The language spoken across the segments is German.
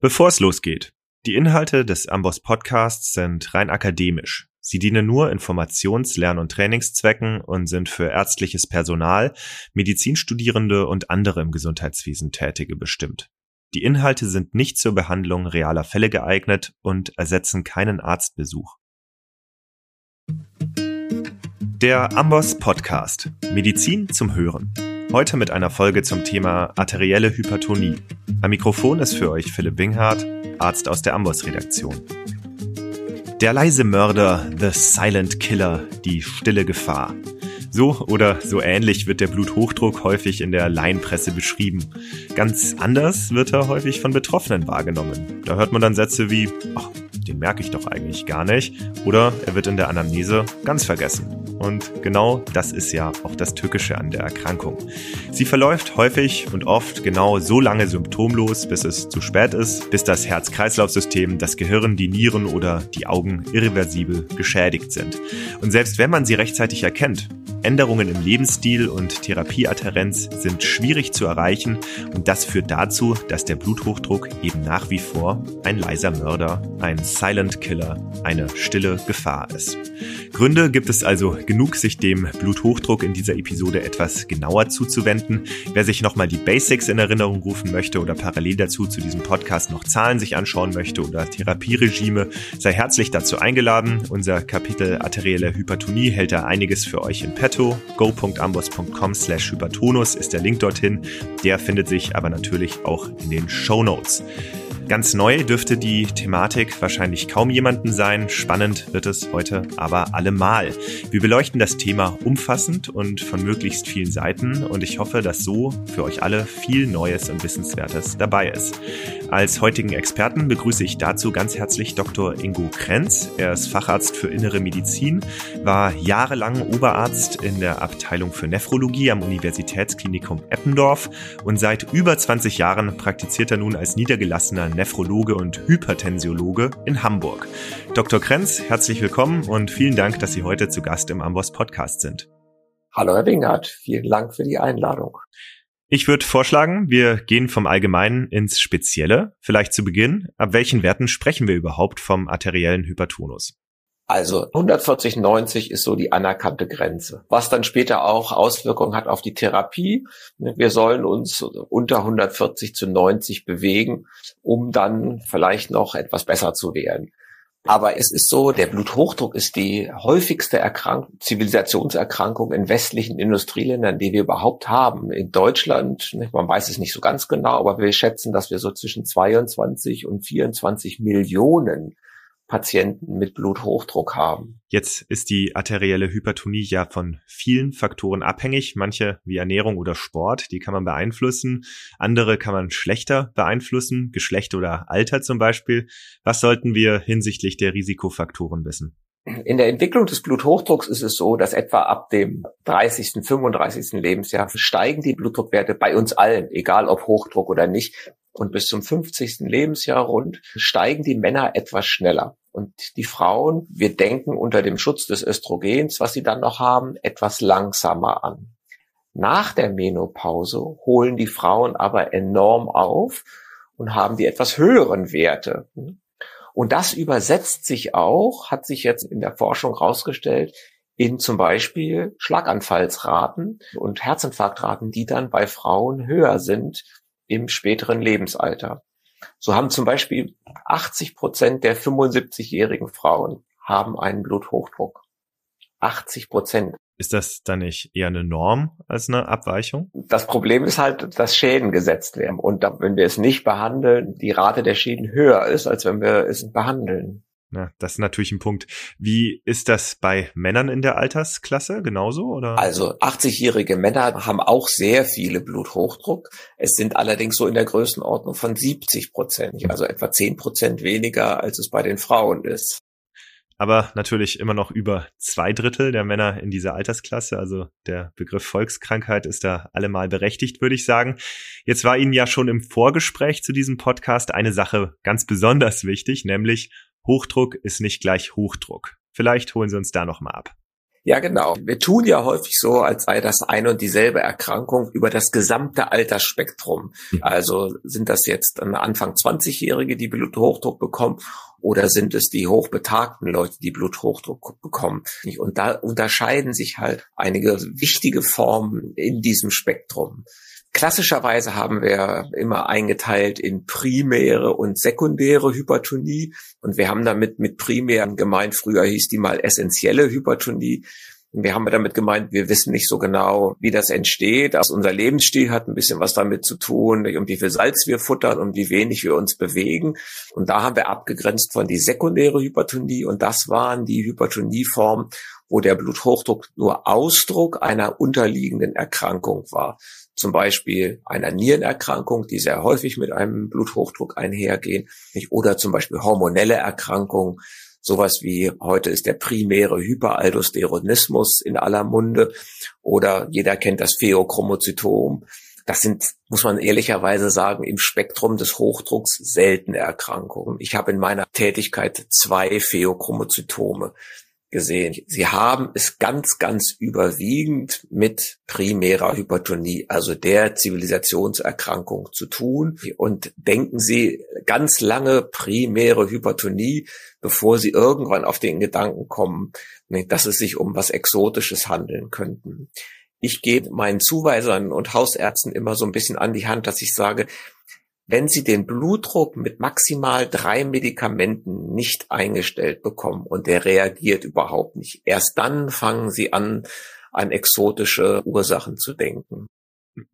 Bevor es losgeht, die Inhalte des Amboss Podcasts sind rein akademisch. Sie dienen nur Informations-, Lern- und Trainingszwecken und sind für ärztliches Personal, Medizinstudierende und andere im Gesundheitswesen Tätige bestimmt. Die Inhalte sind nicht zur Behandlung realer Fälle geeignet und ersetzen keinen Arztbesuch. Der Amboss Podcast. Medizin zum Hören. Heute mit einer Folge zum Thema arterielle Hypertonie. Am Mikrofon ist für euch Philipp Winghardt, Arzt aus der Amboss-Redaktion. Der leise Mörder, The Silent Killer, die stille Gefahr. So oder so ähnlich wird der Bluthochdruck häufig in der Laienpresse beschrieben. Ganz anders wird er häufig von Betroffenen wahrgenommen. Da hört man dann Sätze wie, ach, den merke ich doch eigentlich gar nicht. Oder er wird in der Anamnese ganz vergessen. Und genau das ist ja auch das Tückische an der Erkrankung. Sie verläuft häufig und oft genau so lange symptomlos, bis es zu spät ist, bis das Herz-Kreislauf-System, das Gehirn, die Nieren oder die Augen irreversibel geschädigt sind. Und selbst wenn man sie rechtzeitig erkennt, Änderungen im Lebensstil und Therapieadherenz sind schwierig zu erreichen und das führt dazu, dass der Bluthochdruck eben nach wie vor ein leiser Mörder, ein Silent Killer, eine stille Gefahr ist. Gründe gibt es also genug, sich dem Bluthochdruck in dieser Episode etwas genauer zuzuwenden. Wer sich nochmal die Basics in Erinnerung rufen möchte oder parallel dazu zu diesem Podcast noch Zahlen sich anschauen möchte oder Therapieregime, sei herzlich dazu eingeladen. Unser Kapitel arterielle Hypertonie hält da einiges für euch in petto. go.ambos.com slash hypertonus ist der Link dorthin. Der findet sich aber natürlich auch in den Show Notes. Ganz neu dürfte die Thematik wahrscheinlich kaum jemanden sein. Spannend wird es heute aber allemal. Wir beleuchten das Thema umfassend und von möglichst vielen Seiten und ich hoffe, dass so für euch alle viel Neues und Wissenswertes dabei ist. Als heutigen Experten begrüße ich dazu ganz herzlich Dr. Ingo Krenz. Er ist Facharzt für Innere Medizin, war jahrelang Oberarzt in der Abteilung für Nephrologie am Universitätsklinikum Eppendorf und seit über 20 Jahren praktiziert er nun als niedergelassener Nephrologe und Hypertensiologe in Hamburg. Dr. Krenz, herzlich willkommen und vielen Dank, dass Sie heute zu Gast im Amboss Podcast sind. Hallo Herr Wingert, vielen Dank für die Einladung. Ich würde vorschlagen, wir gehen vom Allgemeinen ins Spezielle. Vielleicht zu Beginn, ab welchen Werten sprechen wir überhaupt vom arteriellen Hypertonus? Also 140, 90 ist so die anerkannte Grenze, was dann später auch Auswirkungen hat auf die Therapie. Wir sollen uns unter 140 zu 90 bewegen, um dann vielleicht noch etwas besser zu werden. Aber es ist so, der Bluthochdruck ist die häufigste Erkrankung, Zivilisationserkrankung in westlichen Industrieländern, die wir überhaupt haben. In Deutschland, man weiß es nicht so ganz genau, aber wir schätzen, dass wir so zwischen 22 und 24 Millionen Patienten mit Bluthochdruck haben. Jetzt ist die arterielle Hypertonie ja von vielen Faktoren abhängig. Manche wie Ernährung oder Sport, die kann man beeinflussen. Andere kann man schlechter beeinflussen, Geschlecht oder Alter zum Beispiel. Was sollten wir hinsichtlich der Risikofaktoren wissen? In der Entwicklung des Bluthochdrucks ist es so, dass etwa ab dem 30., 35. Lebensjahr steigen die Blutdruckwerte bei uns allen, egal ob Hochdruck oder nicht. Und bis zum 50. Lebensjahr rund steigen die Männer etwas schneller. Und die Frauen, wir denken unter dem Schutz des Östrogens, was sie dann noch haben, etwas langsamer an. Nach der Menopause holen die Frauen aber enorm auf und haben die etwas höheren Werte. Und das übersetzt sich auch, hat sich jetzt in der Forschung herausgestellt, in zum Beispiel Schlaganfallsraten und Herzinfarktraten, die dann bei Frauen höher sind im späteren Lebensalter. So haben zum Beispiel 80 Prozent der 75-jährigen Frauen haben einen Bluthochdruck. 80 Prozent. Ist das dann nicht eher eine Norm als eine Abweichung? Das Problem ist halt, dass Schäden gesetzt werden. Und wenn wir es nicht behandeln, die Rate der Schäden höher ist, als wenn wir es behandeln. Ja, das ist natürlich ein Punkt. Wie ist das bei Männern in der Altersklasse genauso oder? Also 80-jährige Männer haben auch sehr viele Bluthochdruck. Es sind allerdings so in der Größenordnung von 70 Prozent, also etwa 10 Prozent weniger, als es bei den Frauen ist aber natürlich immer noch über zwei Drittel der Männer in dieser Altersklasse. Also der Begriff Volkskrankheit ist da allemal berechtigt, würde ich sagen. Jetzt war Ihnen ja schon im Vorgespräch zu diesem Podcast eine Sache ganz besonders wichtig, nämlich Hochdruck ist nicht gleich Hochdruck. Vielleicht holen Sie uns da nochmal ab. Ja, genau. Wir tun ja häufig so, als sei das eine und dieselbe Erkrankung über das gesamte Altersspektrum. Mhm. Also sind das jetzt Anfang 20-Jährige, die Bluthochdruck bekommen oder sind es die hochbetagten Leute, die Bluthochdruck bekommen? Und da unterscheiden sich halt einige wichtige Formen in diesem Spektrum. Klassischerweise haben wir immer eingeteilt in primäre und sekundäre Hypertonie. Und wir haben damit mit primären gemeint, früher hieß die mal essentielle Hypertonie. Und wir haben damit gemeint, wir wissen nicht so genau, wie das entsteht. Also unser Lebensstil hat ein bisschen was damit zu tun, um wie viel Salz wir futtern und wie wenig wir uns bewegen. Und da haben wir abgegrenzt von die sekundäre Hypertonie. Und das waren die Hypertonieformen, wo der Bluthochdruck nur Ausdruck einer unterliegenden Erkrankung war zum Beispiel einer Nierenerkrankung, die sehr häufig mit einem Bluthochdruck einhergehen, oder zum Beispiel hormonelle Erkrankungen, sowas wie heute ist der primäre Hyperaldosteronismus in aller Munde oder jeder kennt das Pheochromozytom. Das sind, muss man ehrlicherweise sagen, im Spektrum des Hochdrucks seltene Erkrankungen. Ich habe in meiner Tätigkeit zwei Pheochromozytome gesehen. Sie haben es ganz, ganz überwiegend mit primärer Hypertonie, also der Zivilisationserkrankung zu tun. Und denken Sie ganz lange primäre Hypertonie, bevor Sie irgendwann auf den Gedanken kommen, dass es sich um was Exotisches handeln könnten. Ich gebe meinen Zuweisern und Hausärzten immer so ein bisschen an die Hand, dass ich sage, wenn Sie den Blutdruck mit maximal drei Medikamenten nicht eingestellt bekommen und der reagiert überhaupt nicht, erst dann fangen Sie an, an exotische Ursachen zu denken.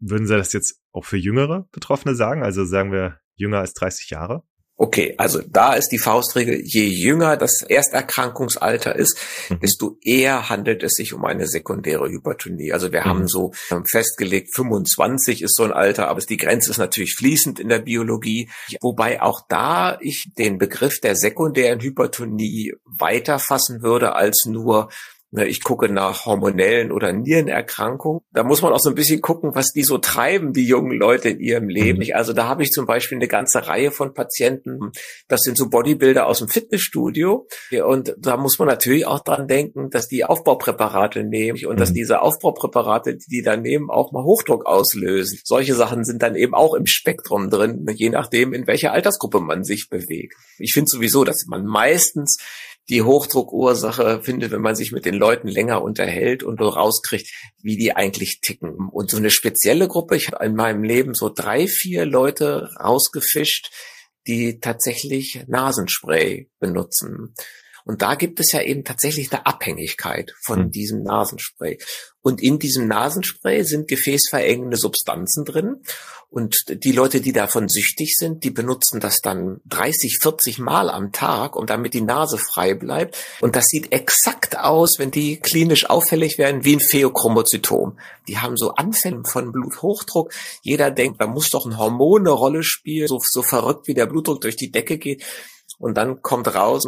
Würden Sie das jetzt auch für jüngere Betroffene sagen? Also sagen wir jünger als 30 Jahre? Okay, also da ist die Faustregel, je jünger das Ersterkrankungsalter ist, mhm. desto eher handelt es sich um eine sekundäre Hypertonie. Also wir mhm. haben so festgelegt, 25 ist so ein Alter, aber die Grenze ist natürlich fließend in der Biologie. Wobei auch da ich den Begriff der sekundären Hypertonie weiter fassen würde als nur ich gucke nach hormonellen oder Nierenerkrankungen. Da muss man auch so ein bisschen gucken, was die so treiben, die jungen Leute in ihrem Leben. Mhm. Also da habe ich zum Beispiel eine ganze Reihe von Patienten. Das sind so Bodybuilder aus dem Fitnessstudio. Und da muss man natürlich auch dran denken, dass die Aufbaupräparate nehmen und mhm. dass diese Aufbaupräparate, die die dann nehmen, auch mal Hochdruck auslösen. Solche Sachen sind dann eben auch im Spektrum drin, je nachdem, in welcher Altersgruppe man sich bewegt. Ich finde sowieso, dass man meistens die Hochdruckursache findet, wenn man sich mit den Leuten länger unterhält und so rauskriegt, wie die eigentlich ticken. Und so eine spezielle Gruppe, ich habe in meinem Leben so drei, vier Leute rausgefischt, die tatsächlich Nasenspray benutzen. Und da gibt es ja eben tatsächlich eine Abhängigkeit von hm. diesem Nasenspray. Und in diesem Nasenspray sind gefäßverengende Substanzen drin. Und die Leute, die davon süchtig sind, die benutzen das dann 30, 40 Mal am Tag, um damit die Nase frei bleibt. Und das sieht exakt aus, wenn die klinisch auffällig werden, wie ein Pheochromozytom. Die haben so Anfälle von Bluthochdruck. Jeder denkt, da muss doch ein Hormon eine Rolle spielen, so, so verrückt wie der Blutdruck durch die Decke geht. Und dann kommt raus,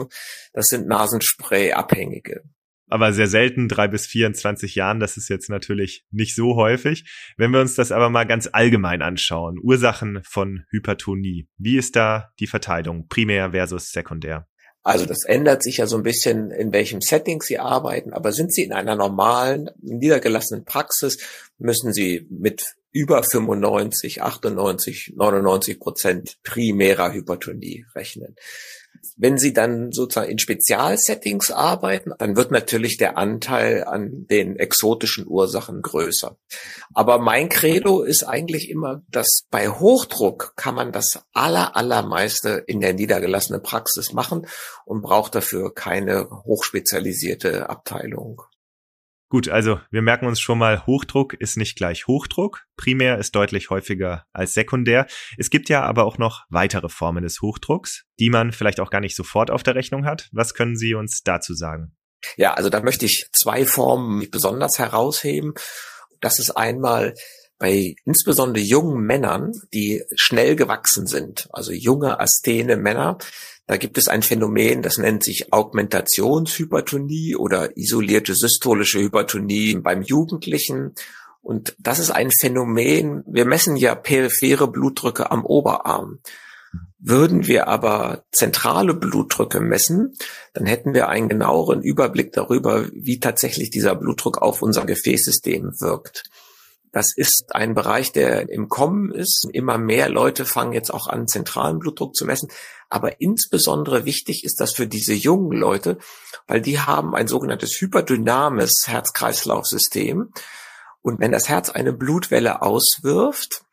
das sind Nasenspray-Abhängige. Aber sehr selten, drei bis 24 Jahren, das ist jetzt natürlich nicht so häufig. Wenn wir uns das aber mal ganz allgemein anschauen, Ursachen von Hypertonie, wie ist da die Verteilung, primär versus sekundär? Also das ändert sich ja so ein bisschen, in welchem Setting Sie arbeiten, aber sind Sie in einer normalen, niedergelassenen Praxis, müssen Sie mit über 95, 98, 99 Prozent primärer Hypertonie rechnen. Wenn Sie dann sozusagen in Spezialsettings arbeiten, dann wird natürlich der Anteil an den exotischen Ursachen größer. Aber mein Credo ist eigentlich immer, dass bei Hochdruck kann man das aller, allermeiste in der niedergelassenen Praxis machen und braucht dafür keine hochspezialisierte Abteilung. Gut, also wir merken uns schon mal, Hochdruck ist nicht gleich Hochdruck. Primär ist deutlich häufiger als sekundär. Es gibt ja aber auch noch weitere Formen des Hochdrucks, die man vielleicht auch gar nicht sofort auf der Rechnung hat. Was können Sie uns dazu sagen? Ja, also da möchte ich zwei Formen besonders herausheben. Das ist einmal bei insbesondere jungen Männern, die schnell gewachsen sind, also junge Asthene Männer, da gibt es ein Phänomen, das nennt sich Augmentationshypertonie oder isolierte systolische Hypertonie beim Jugendlichen. Und das ist ein Phänomen, wir messen ja periphere Blutdrücke am Oberarm. Würden wir aber zentrale Blutdrücke messen, dann hätten wir einen genaueren Überblick darüber, wie tatsächlich dieser Blutdruck auf unser Gefäßsystem wirkt. Das ist ein Bereich, der im Kommen ist. Immer mehr Leute fangen jetzt auch an, zentralen Blutdruck zu messen. Aber insbesondere wichtig ist das für diese jungen Leute, weil die haben ein sogenanntes hyperdynamisches Herz-Kreislauf-System. Und wenn das Herz eine Blutwelle auswirft,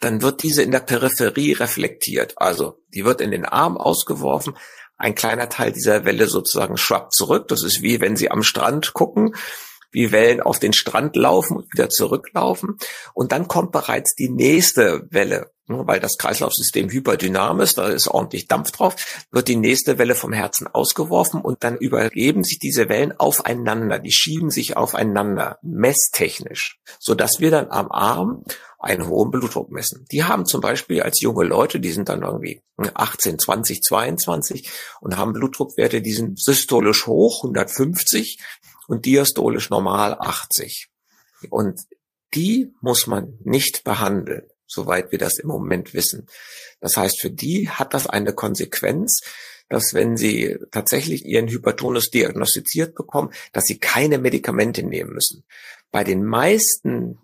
dann wird diese in der Peripherie reflektiert. Also die wird in den Arm ausgeworfen. Ein kleiner Teil dieser Welle sozusagen schwappt zurück. Das ist wie wenn Sie am Strand gucken wie Wellen auf den Strand laufen und wieder zurücklaufen. Und dann kommt bereits die nächste Welle, weil das Kreislaufsystem hyperdynamisch, da ist ordentlich Dampf drauf, wird die nächste Welle vom Herzen ausgeworfen und dann übergeben sich diese Wellen aufeinander, die schieben sich aufeinander, messtechnisch, so dass wir dann am Arm einen hohen Blutdruck messen. Die haben zum Beispiel als junge Leute, die sind dann irgendwie 18, 20, 22 und haben Blutdruckwerte, die sind systolisch hoch, 150 und diastolisch normal 80. Und die muss man nicht behandeln, soweit wir das im Moment wissen. Das heißt, für die hat das eine Konsequenz, dass wenn sie tatsächlich ihren Hypertonus diagnostiziert bekommen, dass sie keine Medikamente nehmen müssen. Bei den meisten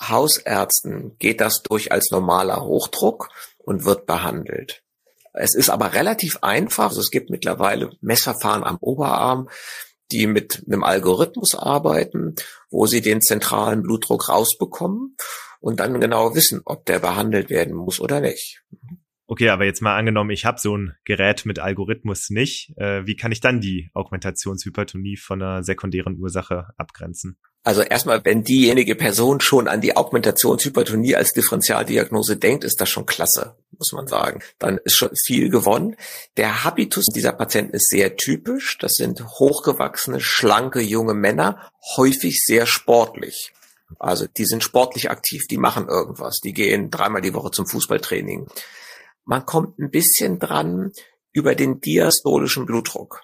Hausärzten geht das durch als normaler Hochdruck und wird behandelt. Es ist aber relativ einfach. Also es gibt mittlerweile Messverfahren am Oberarm, die mit einem Algorithmus arbeiten, wo sie den zentralen Blutdruck rausbekommen und dann genau wissen, ob der behandelt werden muss oder nicht. Okay, aber jetzt mal angenommen, ich habe so ein Gerät mit Algorithmus nicht. Äh, wie kann ich dann die Augmentationshypertonie von einer sekundären Ursache abgrenzen? Also erstmal, wenn diejenige Person schon an die Augmentationshypertonie als Differentialdiagnose denkt, ist das schon klasse, muss man sagen. Dann ist schon viel gewonnen. Der Habitus dieser Patienten ist sehr typisch. Das sind hochgewachsene, schlanke junge Männer, häufig sehr sportlich. Also die sind sportlich aktiv, die machen irgendwas, die gehen dreimal die Woche zum Fußballtraining. Man kommt ein bisschen dran über den diastolischen Blutdruck.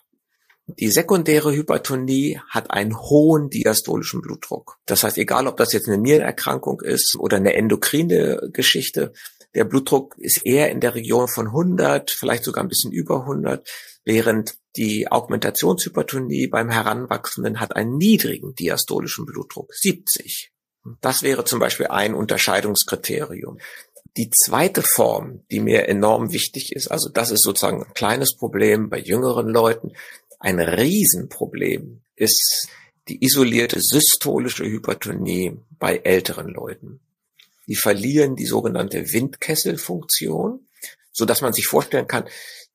Die sekundäre Hypertonie hat einen hohen diastolischen Blutdruck. Das heißt, egal ob das jetzt eine Nierenerkrankung ist oder eine endokrine Geschichte, der Blutdruck ist eher in der Region von 100, vielleicht sogar ein bisschen über 100, während die Augmentationshypertonie beim Heranwachsenden hat einen niedrigen diastolischen Blutdruck, 70. Das wäre zum Beispiel ein Unterscheidungskriterium. Die zweite Form, die mir enorm wichtig ist, also das ist sozusagen ein kleines Problem bei jüngeren Leuten, ein Riesenproblem ist die isolierte systolische Hypertonie bei älteren Leuten. Die verlieren die sogenannte Windkesselfunktion, so dass man sich vorstellen kann,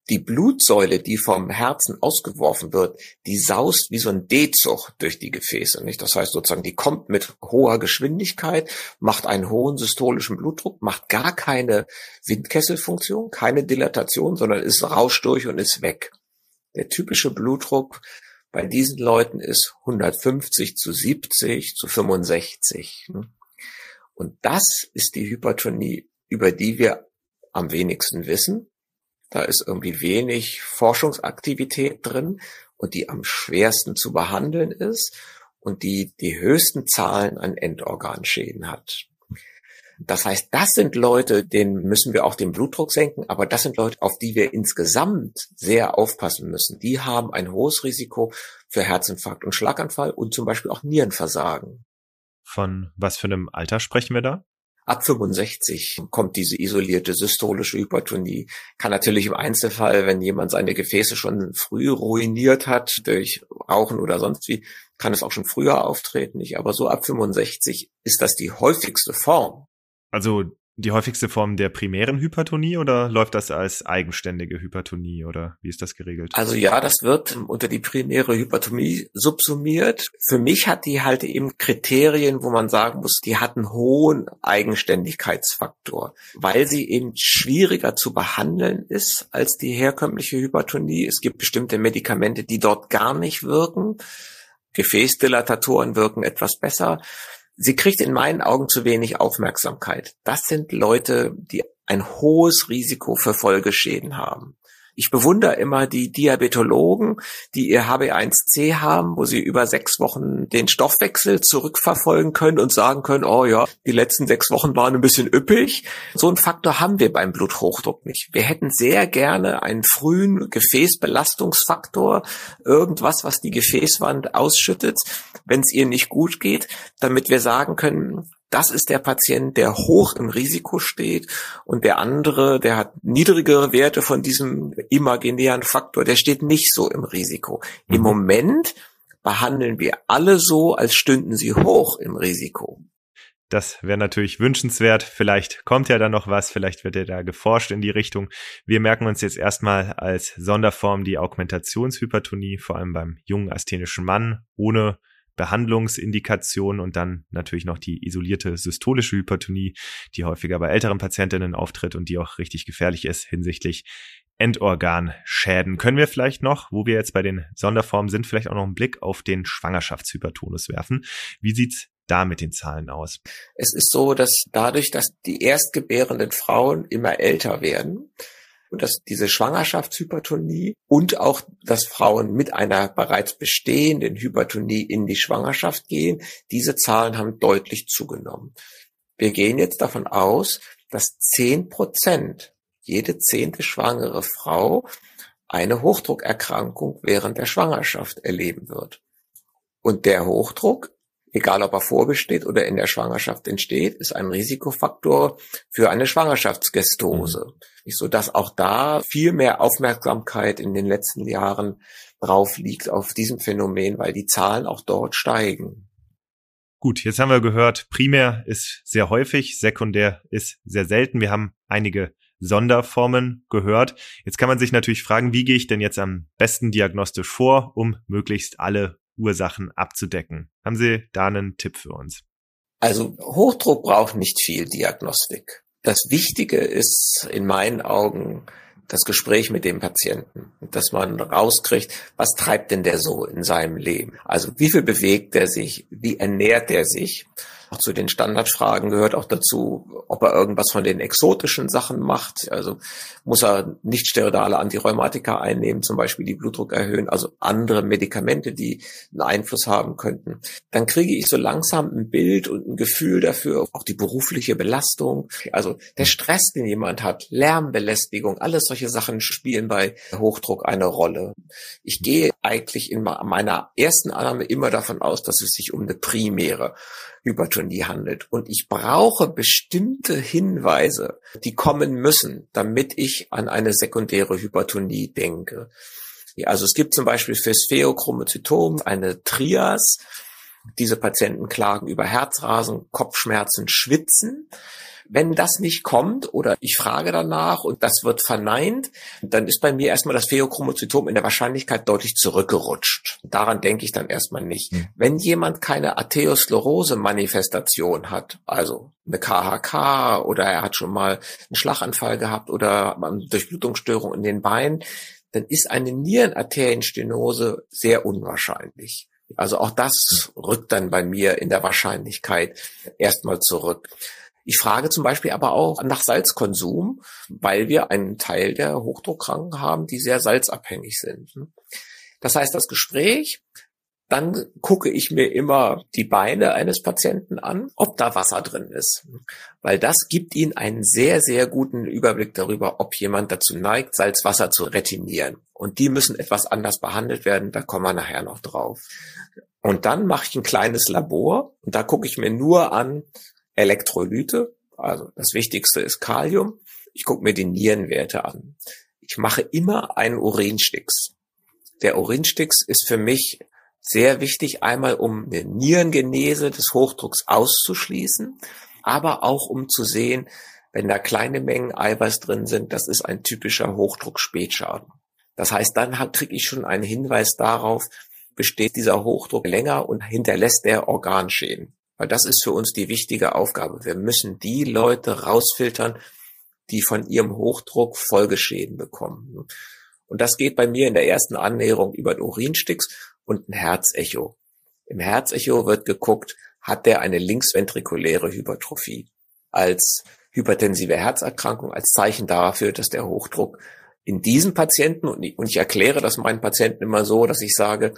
die Blutsäule, die vom Herzen ausgeworfen wird, die saust wie so ein D-Zug durch die Gefäße. Nicht? Das heißt sozusagen, die kommt mit hoher Geschwindigkeit, macht einen hohen systolischen Blutdruck, macht gar keine Windkesselfunktion, keine Dilatation, sondern ist rauscht durch und ist weg. Der typische Blutdruck bei diesen Leuten ist 150 zu 70 zu 65. Ne? Und das ist die Hypertonie, über die wir am wenigsten wissen. Da ist irgendwie wenig Forschungsaktivität drin und die am schwersten zu behandeln ist und die die höchsten Zahlen an Endorganschäden hat. Das heißt, das sind Leute, denen müssen wir auch den Blutdruck senken, aber das sind Leute, auf die wir insgesamt sehr aufpassen müssen. Die haben ein hohes Risiko für Herzinfarkt und Schlaganfall und zum Beispiel auch Nierenversagen. Von was für einem Alter sprechen wir da? Ab 65 kommt diese isolierte systolische Hypertonie. Kann natürlich im Einzelfall, wenn jemand seine Gefäße schon früh ruiniert hat durch Rauchen oder sonst wie, kann es auch schon früher auftreten. Nicht? Aber so ab 65 ist das die häufigste Form also die häufigste Form der primären Hypertonie oder läuft das als eigenständige Hypertonie oder wie ist das geregelt? Also ja, das wird unter die primäre Hypertonie subsumiert. Für mich hat die halt eben Kriterien, wo man sagen muss, die hat einen hohen Eigenständigkeitsfaktor, weil sie eben schwieriger zu behandeln ist als die herkömmliche Hypertonie. Es gibt bestimmte Medikamente, die dort gar nicht wirken. Gefäßdilatatoren wirken etwas besser. Sie kriegt in meinen Augen zu wenig Aufmerksamkeit. Das sind Leute, die ein hohes Risiko für Folgeschäden haben. Ich bewundere immer die Diabetologen, die ihr HB1C haben, wo sie über sechs Wochen den Stoffwechsel zurückverfolgen können und sagen können, oh ja, die letzten sechs Wochen waren ein bisschen üppig. So einen Faktor haben wir beim Bluthochdruck nicht. Wir hätten sehr gerne einen frühen Gefäßbelastungsfaktor, irgendwas, was die Gefäßwand ausschüttet, wenn es ihr nicht gut geht, damit wir sagen können, das ist der Patient, der hoch im Risiko steht und der andere, der hat niedrigere Werte von diesem imaginären Faktor, der steht nicht so im Risiko. Mhm. Im Moment behandeln wir alle so, als stünden sie hoch im Risiko. Das wäre natürlich wünschenswert. Vielleicht kommt ja da noch was, vielleicht wird ja da geforscht in die Richtung. Wir merken uns jetzt erstmal als Sonderform die Augmentationshypertonie, vor allem beim jungen asthenischen Mann ohne Behandlungsindikation und dann natürlich noch die isolierte systolische Hypertonie, die häufiger bei älteren Patientinnen auftritt und die auch richtig gefährlich ist hinsichtlich Endorganschäden. Können wir vielleicht noch, wo wir jetzt bei den Sonderformen sind, vielleicht auch noch einen Blick auf den Schwangerschaftshypertonus werfen? Wie sieht's da mit den Zahlen aus? Es ist so, dass dadurch, dass die erstgebärenden Frauen immer älter werden, und dass diese Schwangerschaftshypertonie und auch, dass Frauen mit einer bereits bestehenden Hypertonie in die Schwangerschaft gehen, diese Zahlen haben deutlich zugenommen. Wir gehen jetzt davon aus, dass zehn Prozent, jede zehnte schwangere Frau eine Hochdruckerkrankung während der Schwangerschaft erleben wird. Und der Hochdruck egal ob er vorbesteht oder in der Schwangerschaft entsteht, ist ein Risikofaktor für eine Schwangerschaftsgestose. Mhm. So dass auch da viel mehr Aufmerksamkeit in den letzten Jahren drauf liegt auf diesem Phänomen, weil die Zahlen auch dort steigen. Gut, jetzt haben wir gehört, primär ist sehr häufig, sekundär ist sehr selten. Wir haben einige Sonderformen gehört. Jetzt kann man sich natürlich fragen, wie gehe ich denn jetzt am besten diagnostisch vor, um möglichst alle Ursachen abzudecken. Haben Sie da einen Tipp für uns? Also Hochdruck braucht nicht viel Diagnostik. Das Wichtige ist in meinen Augen das Gespräch mit dem Patienten, dass man rauskriegt, was treibt denn der so in seinem Leben? Also wie viel bewegt er sich? Wie ernährt er sich? Auch zu den Standardfragen gehört auch dazu, ob er irgendwas von den exotischen Sachen macht. Also muss er nicht steroidale Antirheumatika einnehmen, zum Beispiel die Blutdruck erhöhen, also andere Medikamente, die einen Einfluss haben könnten. Dann kriege ich so langsam ein Bild und ein Gefühl dafür, auch die berufliche Belastung, also der Stress, den jemand hat, Lärmbelästigung, alles solche Sachen spielen bei Hochdruck eine Rolle. Ich gehe eigentlich in meiner ersten Annahme immer davon aus, dass es sich um eine primäre Hypertonie handelt. Und ich brauche bestimmte Hinweise, die kommen müssen, damit ich an eine sekundäre Hypertonie denke. Also es gibt zum Beispiel fürs Pheochromozytom eine Trias. Diese Patienten klagen über Herzrasen, Kopfschmerzen, Schwitzen. Wenn das nicht kommt oder ich frage danach und das wird verneint, dann ist bei mir erstmal das Pheochromozytom in der Wahrscheinlichkeit deutlich zurückgerutscht. Daran denke ich dann erstmal nicht. Mhm. Wenn jemand keine Arteriosklerose-Manifestation hat, also eine KHK oder er hat schon mal einen Schlaganfall gehabt oder Durchblutungsstörung in den Beinen, dann ist eine Nierenarterienstenose sehr unwahrscheinlich. Also auch das rückt dann bei mir in der Wahrscheinlichkeit erstmal zurück. Ich frage zum Beispiel aber auch nach Salzkonsum, weil wir einen Teil der Hochdruckkranken haben, die sehr salzabhängig sind. Das heißt, das Gespräch, dann gucke ich mir immer die Beine eines Patienten an, ob da Wasser drin ist. Weil das gibt Ihnen einen sehr, sehr guten Überblick darüber, ob jemand dazu neigt, Salzwasser zu retinieren. Und die müssen etwas anders behandelt werden, da kommen wir nachher noch drauf. Und dann mache ich ein kleines Labor und da gucke ich mir nur an, Elektrolyte, also das Wichtigste ist Kalium. Ich gucke mir die Nierenwerte an. Ich mache immer einen Urinstix. Der Urinstix ist für mich sehr wichtig, einmal um eine Nierengenese des Hochdrucks auszuschließen, aber auch um zu sehen, wenn da kleine Mengen Eiweiß drin sind, das ist ein typischer Hochdruck-Spätschaden. Das heißt, dann kriege ich schon einen Hinweis darauf, besteht dieser Hochdruck länger und hinterlässt der Organschäden. Weil das ist für uns die wichtige Aufgabe. Wir müssen die Leute rausfiltern, die von ihrem Hochdruck Folgeschäden bekommen. Und das geht bei mir in der ersten Annäherung über den Urinstix und ein Herzecho. Im Herzecho wird geguckt, hat der eine linksventrikuläre Hypertrophie als hypertensive Herzerkrankung, als Zeichen dafür, dass der Hochdruck In diesen Patienten, und ich erkläre das meinen Patienten immer so, dass ich sage,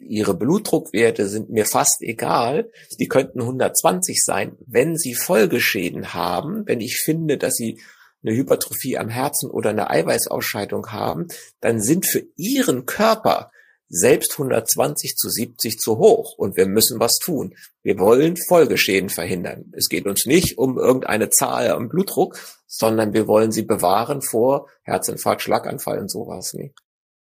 ihre Blutdruckwerte sind mir fast egal. Die könnten 120 sein. Wenn sie Folgeschäden haben, wenn ich finde, dass sie eine Hypertrophie am Herzen oder eine Eiweißausscheidung haben, dann sind für ihren Körper selbst 120 zu 70 zu hoch und wir müssen was tun. Wir wollen Folgeschäden verhindern. Es geht uns nicht um irgendeine Zahl am Blutdruck, sondern wir wollen sie bewahren vor Herzinfarkt, Schlaganfall und sowas. Nee.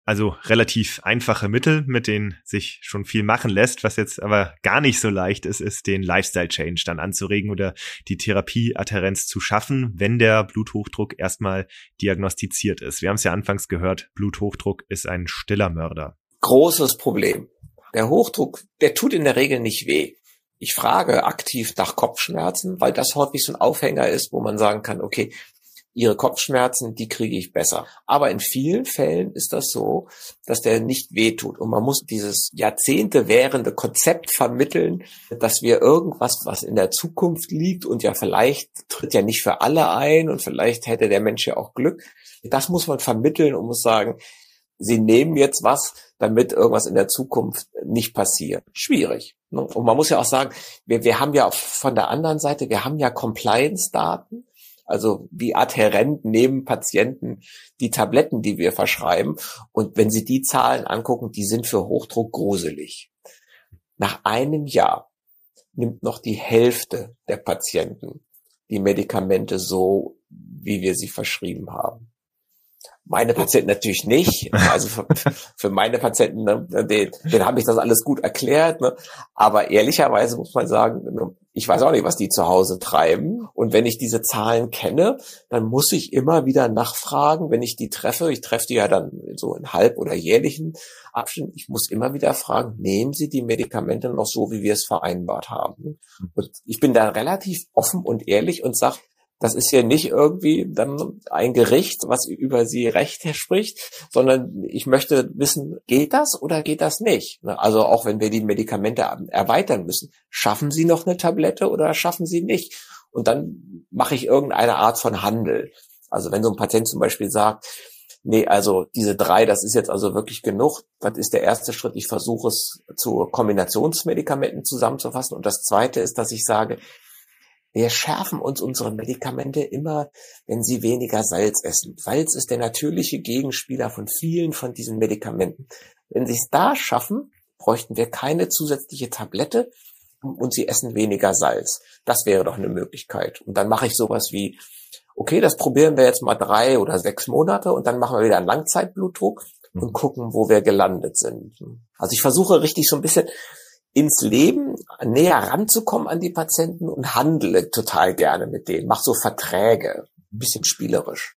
Also relativ einfache Mittel, mit denen sich schon viel machen lässt. Was jetzt aber gar nicht so leicht ist, ist den Lifestyle-Change dann anzuregen oder die Therapieadherenz zu schaffen, wenn der Bluthochdruck erstmal diagnostiziert ist. Wir haben es ja anfangs gehört, Bluthochdruck ist ein stiller Mörder großes Problem. Der Hochdruck, der tut in der Regel nicht weh. Ich frage aktiv nach Kopfschmerzen, weil das häufig so ein Aufhänger ist, wo man sagen kann, okay, ihre Kopfschmerzen, die kriege ich besser. Aber in vielen Fällen ist das so, dass der nicht wehtut. Und man muss dieses Jahrzehnte währende Konzept vermitteln, dass wir irgendwas, was in der Zukunft liegt und ja vielleicht tritt ja nicht für alle ein und vielleicht hätte der Mensch ja auch Glück. Das muss man vermitteln und muss sagen, sie nehmen jetzt was, damit irgendwas in der Zukunft nicht passiert. Schwierig. Ne? Und man muss ja auch sagen, wir, wir haben ja von der anderen Seite, wir haben ja Compliance-Daten. Also wie adhärent nehmen Patienten die Tabletten, die wir verschreiben. Und wenn Sie die Zahlen angucken, die sind für Hochdruck gruselig. Nach einem Jahr nimmt noch die Hälfte der Patienten die Medikamente so, wie wir sie verschrieben haben. Meine Patienten natürlich nicht. Also für, für meine Patienten, ne, den, den habe ich das alles gut erklärt. Ne? Aber ehrlicherweise muss man sagen, ne, ich weiß auch nicht, was die zu Hause treiben. Und wenn ich diese Zahlen kenne, dann muss ich immer wieder nachfragen, wenn ich die treffe. Ich treffe die ja dann so in halb- oder jährlichen Abständen. Ich muss immer wieder fragen, nehmen Sie die Medikamente noch so, wie wir es vereinbart haben? Und ich bin da relativ offen und ehrlich und sage, das ist ja nicht irgendwie dann ein Gericht, was über sie Recht spricht, sondern ich möchte wissen, geht das oder geht das nicht? Ne, also auch wenn wir die Medikamente erweitern müssen, schaffen sie noch eine Tablette oder schaffen sie nicht? Und dann mache ich irgendeine Art von Handel. Also wenn so ein Patient zum Beispiel sagt, nee, also diese drei, das ist jetzt also wirklich genug, das ist der erste Schritt. Ich versuche es zu Kombinationsmedikamenten zusammenzufassen. Und das zweite ist, dass ich sage, wir schärfen uns unsere Medikamente immer, wenn sie weniger Salz essen. Salz ist der natürliche Gegenspieler von vielen von diesen Medikamenten. Wenn sie es da schaffen, bräuchten wir keine zusätzliche Tablette und sie essen weniger Salz. Das wäre doch eine Möglichkeit. Und dann mache ich sowas wie, okay, das probieren wir jetzt mal drei oder sechs Monate und dann machen wir wieder einen Langzeitblutdruck und gucken, wo wir gelandet sind. Also ich versuche richtig so ein bisschen ins Leben näher ranzukommen an die Patienten und handle total gerne mit denen, mach so Verträge, ein bisschen spielerisch.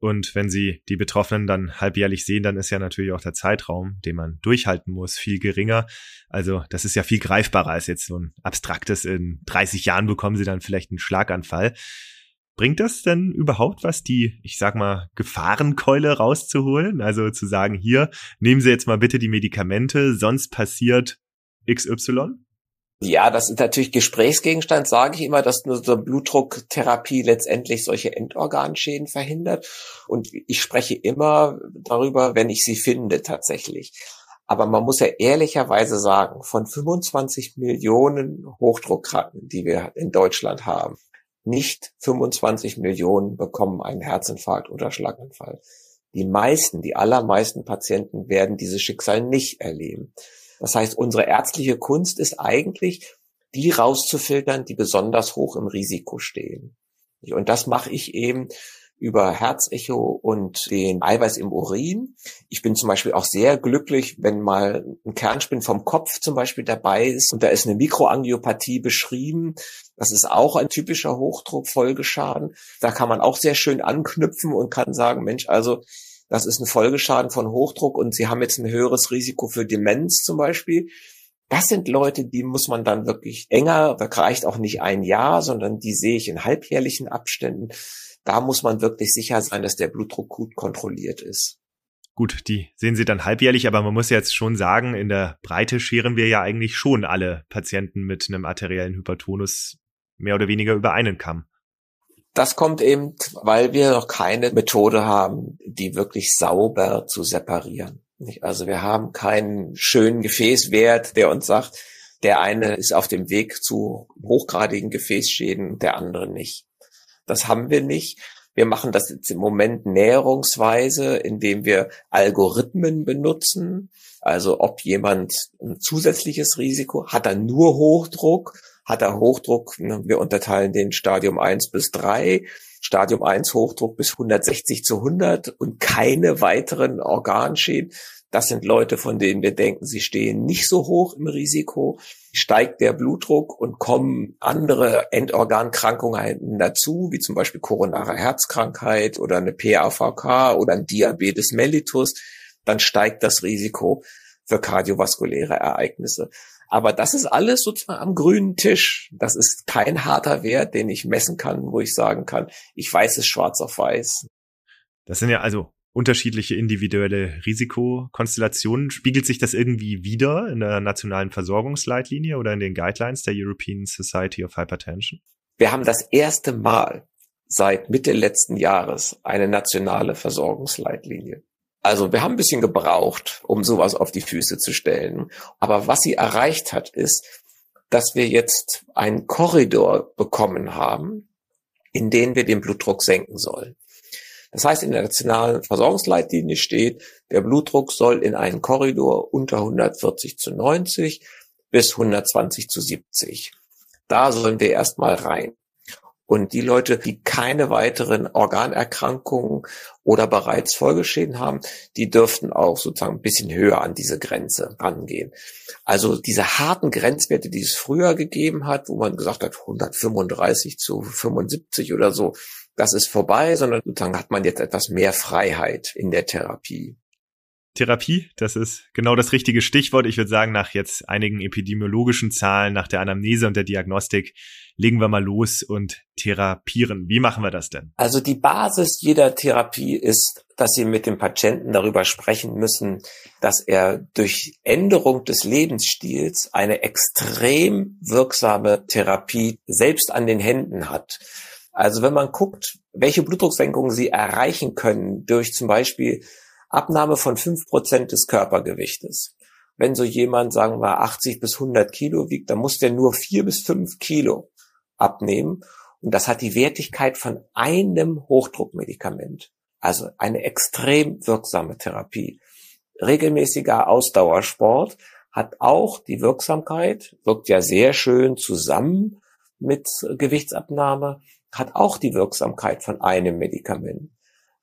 Und wenn Sie die Betroffenen dann halbjährlich sehen, dann ist ja natürlich auch der Zeitraum, den man durchhalten muss, viel geringer. Also das ist ja viel greifbarer als jetzt so ein abstraktes, in 30 Jahren bekommen Sie dann vielleicht einen Schlaganfall. Bringt das denn überhaupt was, die, ich sag mal, Gefahrenkeule rauszuholen? Also zu sagen, hier, nehmen Sie jetzt mal bitte die Medikamente, sonst passiert XY? Ja, das ist natürlich Gesprächsgegenstand, sage ich immer, dass eine Blutdrucktherapie letztendlich solche Endorganschäden verhindert. Und ich spreche immer darüber, wenn ich sie finde tatsächlich. Aber man muss ja ehrlicherweise sagen, von 25 Millionen Hochdruckkranken, die wir in Deutschland haben, nicht 25 Millionen bekommen einen Herzinfarkt oder Schlaganfall. Die meisten, die allermeisten Patienten werden dieses Schicksal nicht erleben. Das heißt, unsere ärztliche Kunst ist eigentlich, die rauszufiltern, die besonders hoch im Risiko stehen. Und das mache ich eben über Herzecho und den Eiweiß im Urin. Ich bin zum Beispiel auch sehr glücklich, wenn mal ein Kernspin vom Kopf zum Beispiel dabei ist und da ist eine Mikroangiopathie beschrieben. Das ist auch ein typischer Hochdruckfolgeschaden. Da kann man auch sehr schön anknüpfen und kann sagen, Mensch, also das ist ein Folgeschaden von Hochdruck und sie haben jetzt ein höheres Risiko für Demenz zum Beispiel. Das sind Leute, die muss man dann wirklich enger, da reicht auch nicht ein Jahr, sondern die sehe ich in halbjährlichen Abständen. Da muss man wirklich sicher sein, dass der Blutdruck gut kontrolliert ist. Gut, die sehen Sie dann halbjährlich, aber man muss jetzt schon sagen, in der Breite scheren wir ja eigentlich schon alle Patienten mit einem arteriellen Hypertonus mehr oder weniger über einen Kamm. Das kommt eben, weil wir noch keine Methode haben, die wirklich sauber zu separieren. Also wir haben keinen schönen Gefäßwert, der uns sagt, der eine ist auf dem Weg zu hochgradigen Gefäßschäden, der andere nicht. Das haben wir nicht. Wir machen das jetzt im Moment näherungsweise, indem wir Algorithmen benutzen. Also ob jemand ein zusätzliches Risiko hat, er nur Hochdruck, hat er Hochdruck, ne, wir unterteilen den Stadium 1 bis 3, Stadium 1 Hochdruck bis 160 zu 100 und keine weiteren Organschäden. Das sind Leute, von denen wir denken, sie stehen nicht so hoch im Risiko. Steigt der Blutdruck und kommen andere Endorgankrankungen dazu, wie zum Beispiel koronare Herzkrankheit oder eine PAVK oder ein Diabetes mellitus, dann steigt das Risiko für kardiovaskuläre Ereignisse. Aber das ist alles sozusagen am grünen Tisch. Das ist kein harter Wert, den ich messen kann, wo ich sagen kann, ich weiß es schwarz auf weiß. Das sind ja also unterschiedliche individuelle Risikokonstellationen. Spiegelt sich das irgendwie wieder in der nationalen Versorgungsleitlinie oder in den Guidelines der European Society of Hypertension? Wir haben das erste Mal seit Mitte letzten Jahres eine nationale Versorgungsleitlinie. Also wir haben ein bisschen gebraucht, um sowas auf die Füße zu stellen. Aber was sie erreicht hat, ist, dass wir jetzt einen Korridor bekommen haben, in den wir den Blutdruck senken sollen. Das heißt, in der nationalen Versorgungsleitlinie steht, der Blutdruck soll in einen Korridor unter 140 zu 90 bis 120 zu 70. Da sollen wir erstmal rein. Und die Leute, die keine weiteren Organerkrankungen oder bereits Folgeschäden haben, die dürften auch sozusagen ein bisschen höher an diese Grenze rangehen. Also diese harten Grenzwerte, die es früher gegeben hat, wo man gesagt hat 135 zu 75 oder so, das ist vorbei, sondern sozusagen hat man jetzt etwas mehr Freiheit in der Therapie. Therapie, das ist genau das richtige Stichwort. Ich würde sagen, nach jetzt einigen epidemiologischen Zahlen, nach der Anamnese und der Diagnostik, legen wir mal los und therapieren. Wie machen wir das denn? Also die Basis jeder Therapie ist, dass Sie mit dem Patienten darüber sprechen müssen, dass er durch Änderung des Lebensstils eine extrem wirksame Therapie selbst an den Händen hat. Also wenn man guckt, welche Blutdrucksenkungen Sie erreichen können durch zum Beispiel Abnahme von fünf Prozent des Körpergewichtes. Wenn so jemand, sagen wir, 80 bis 100 Kilo wiegt, dann muss der nur vier bis fünf Kilo abnehmen. Und das hat die Wertigkeit von einem Hochdruckmedikament. Also eine extrem wirksame Therapie. Regelmäßiger Ausdauersport hat auch die Wirksamkeit, wirkt ja sehr schön zusammen mit Gewichtsabnahme, hat auch die Wirksamkeit von einem Medikament.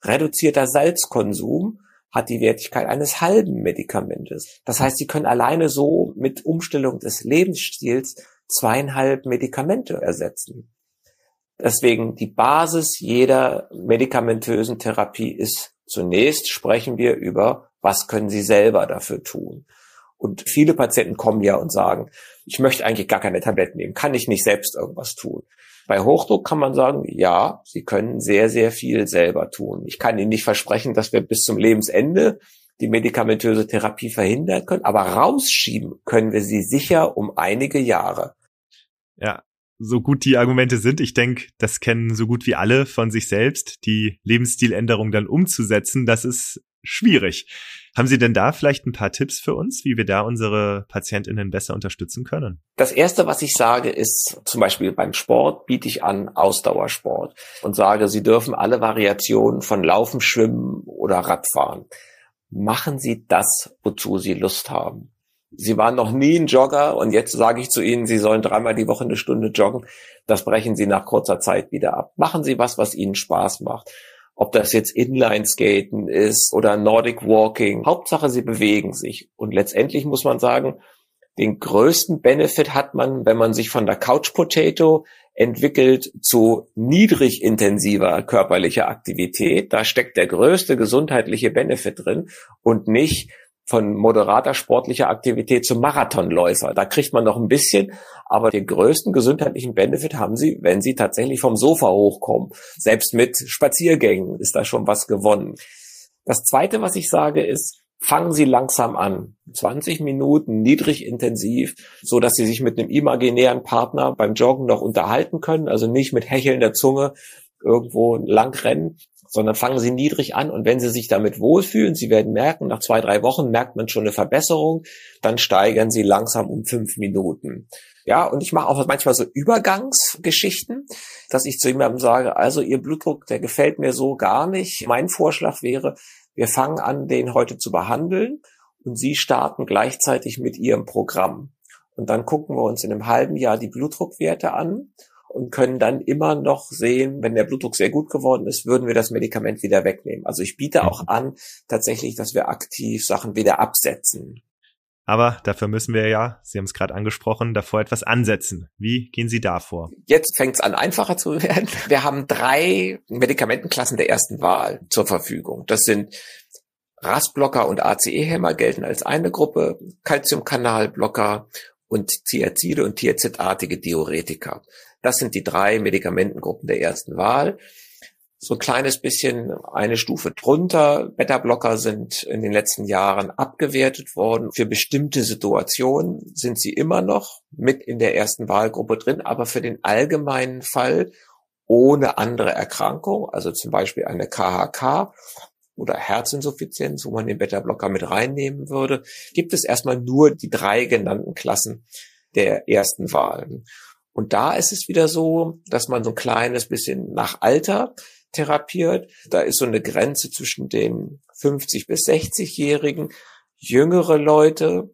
Reduzierter Salzkonsum hat die Wertigkeit eines halben Medikamentes. Das heißt, Sie können alleine so mit Umstellung des Lebensstils zweieinhalb Medikamente ersetzen. Deswegen die Basis jeder medikamentösen Therapie ist zunächst sprechen wir über, was können Sie selber dafür tun. Und viele Patienten kommen ja und sagen, ich möchte eigentlich gar keine Tabletten nehmen, kann ich nicht selbst irgendwas tun. Bei Hochdruck kann man sagen, ja, Sie können sehr, sehr viel selber tun. Ich kann Ihnen nicht versprechen, dass wir bis zum Lebensende die medikamentöse Therapie verhindern können, aber rausschieben können wir sie sicher um einige Jahre. Ja, so gut die Argumente sind, ich denke, das kennen so gut wie alle von sich selbst, die Lebensstiländerung dann umzusetzen, das ist schwierig. Haben Sie denn da vielleicht ein paar Tipps für uns, wie wir da unsere PatientInnen besser unterstützen können? Das erste, was ich sage, ist zum Beispiel beim Sport biete ich an Ausdauersport und sage, Sie dürfen alle Variationen von Laufen, Schwimmen oder Radfahren. Machen Sie das, wozu Sie Lust haben. Sie waren noch nie ein Jogger und jetzt sage ich zu Ihnen, Sie sollen dreimal die Woche eine Stunde joggen. Das brechen Sie nach kurzer Zeit wieder ab. Machen Sie was, was Ihnen Spaß macht. Ob das jetzt Inline-Skaten ist oder Nordic Walking. Hauptsache, Sie bewegen sich. Und letztendlich muss man sagen, den größten Benefit hat man, wenn man sich von der Couch Potato entwickelt zu niedrig intensiver körperlicher Aktivität. Da steckt der größte gesundheitliche Benefit drin und nicht von moderater sportlicher Aktivität zum Marathonläufer. Da kriegt man noch ein bisschen, aber den größten gesundheitlichen Benefit haben sie, wenn sie tatsächlich vom Sofa hochkommen. Selbst mit Spaziergängen ist da schon was gewonnen. Das zweite, was ich sage, ist, fangen Sie langsam an. 20 Minuten niedrig intensiv, so dass Sie sich mit einem imaginären Partner beim Joggen noch unterhalten können, also nicht mit hechelnder Zunge irgendwo lang rennen, sondern fangen Sie niedrig an und wenn Sie sich damit wohlfühlen, Sie werden merken, nach zwei, drei Wochen merkt man schon eine Verbesserung, dann steigern Sie langsam um fünf Minuten. Ja, und ich mache auch manchmal so Übergangsgeschichten, dass ich zu jemandem sage, also Ihr Blutdruck, der gefällt mir so gar nicht. Mein Vorschlag wäre, wir fangen an, den heute zu behandeln und Sie starten gleichzeitig mit Ihrem Programm. Und dann gucken wir uns in einem halben Jahr die Blutdruckwerte an und können dann immer noch sehen, wenn der Blutdruck sehr gut geworden ist, würden wir das Medikament wieder wegnehmen. Also ich biete auch mhm. an, tatsächlich, dass wir aktiv Sachen wieder absetzen. Aber dafür müssen wir ja, Sie haben es gerade angesprochen, davor etwas ansetzen. Wie gehen Sie da vor? Jetzt fängt es an, einfacher zu werden. Wir haben drei Medikamentenklassen der ersten Wahl zur Verfügung. Das sind RAS-Blocker und ACE-Hämmer gelten als eine Gruppe, Calciumkanalblocker und Thiazide und Thiazidartige Diuretika. Das sind die drei Medikamentengruppen der ersten Wahl so ein kleines bisschen eine Stufe drunter. Beta-Blocker sind in den letzten Jahren abgewertet worden. Für bestimmte Situationen sind sie immer noch mit in der ersten Wahlgruppe drin, aber für den allgemeinen Fall ohne andere Erkrankung, also zum Beispiel eine KHK oder Herzinsuffizienz, wo man den Beta-Blocker mit reinnehmen würde, gibt es erstmal nur die drei genannten Klassen der ersten Wahlen. Und da ist es wieder so, dass man so ein kleines bisschen nach Alter therapiert. Da ist so eine Grenze zwischen den 50 bis 60-Jährigen. Jüngere Leute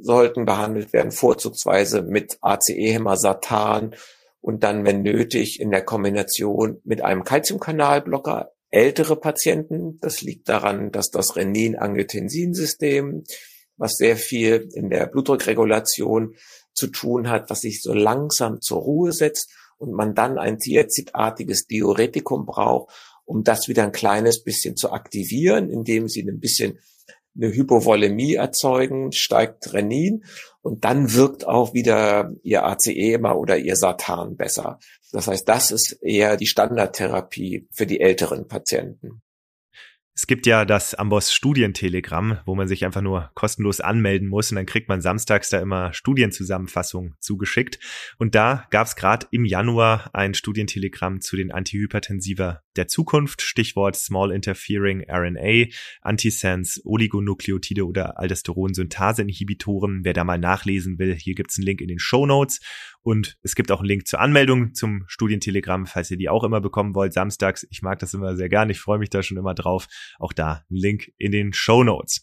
sollten behandelt werden, vorzugsweise mit ACE-Hämmer Satan und dann, wenn nötig, in der Kombination mit einem Calciumkanalblocker. Ältere Patienten, das liegt daran, dass das Renin-Angiotensin-System, was sehr viel in der Blutdruckregulation zu tun hat, was sich so langsam zur Ruhe setzt und man dann ein Thiazidartiges Diuretikum braucht, um das wieder ein kleines bisschen zu aktivieren, indem sie ein bisschen eine Hypovolemie erzeugen, steigt Renin und dann wirkt auch wieder ihr ACE-Ema oder ihr Satan besser. Das heißt, das ist eher die Standardtherapie für die älteren Patienten. Es gibt ja das Amboss Studientelegramm, wo man sich einfach nur kostenlos anmelden muss und dann kriegt man samstags da immer Studienzusammenfassungen zugeschickt. Und da gab es gerade im Januar ein Studientelegramm zu den Antihypertensiva der Zukunft, Stichwort Small Interfering RNA, Antisense, Oligonukleotide oder Aldosteron-Synthase-Inhibitoren. Wer da mal nachlesen will, hier gibt's einen Link in den Show Notes. Und es gibt auch einen Link zur Anmeldung zum Studientelegramm, falls ihr die auch immer bekommen wollt, samstags. Ich mag das immer sehr gern. Ich freue mich da schon immer drauf. Auch da ein Link in den Show Notes.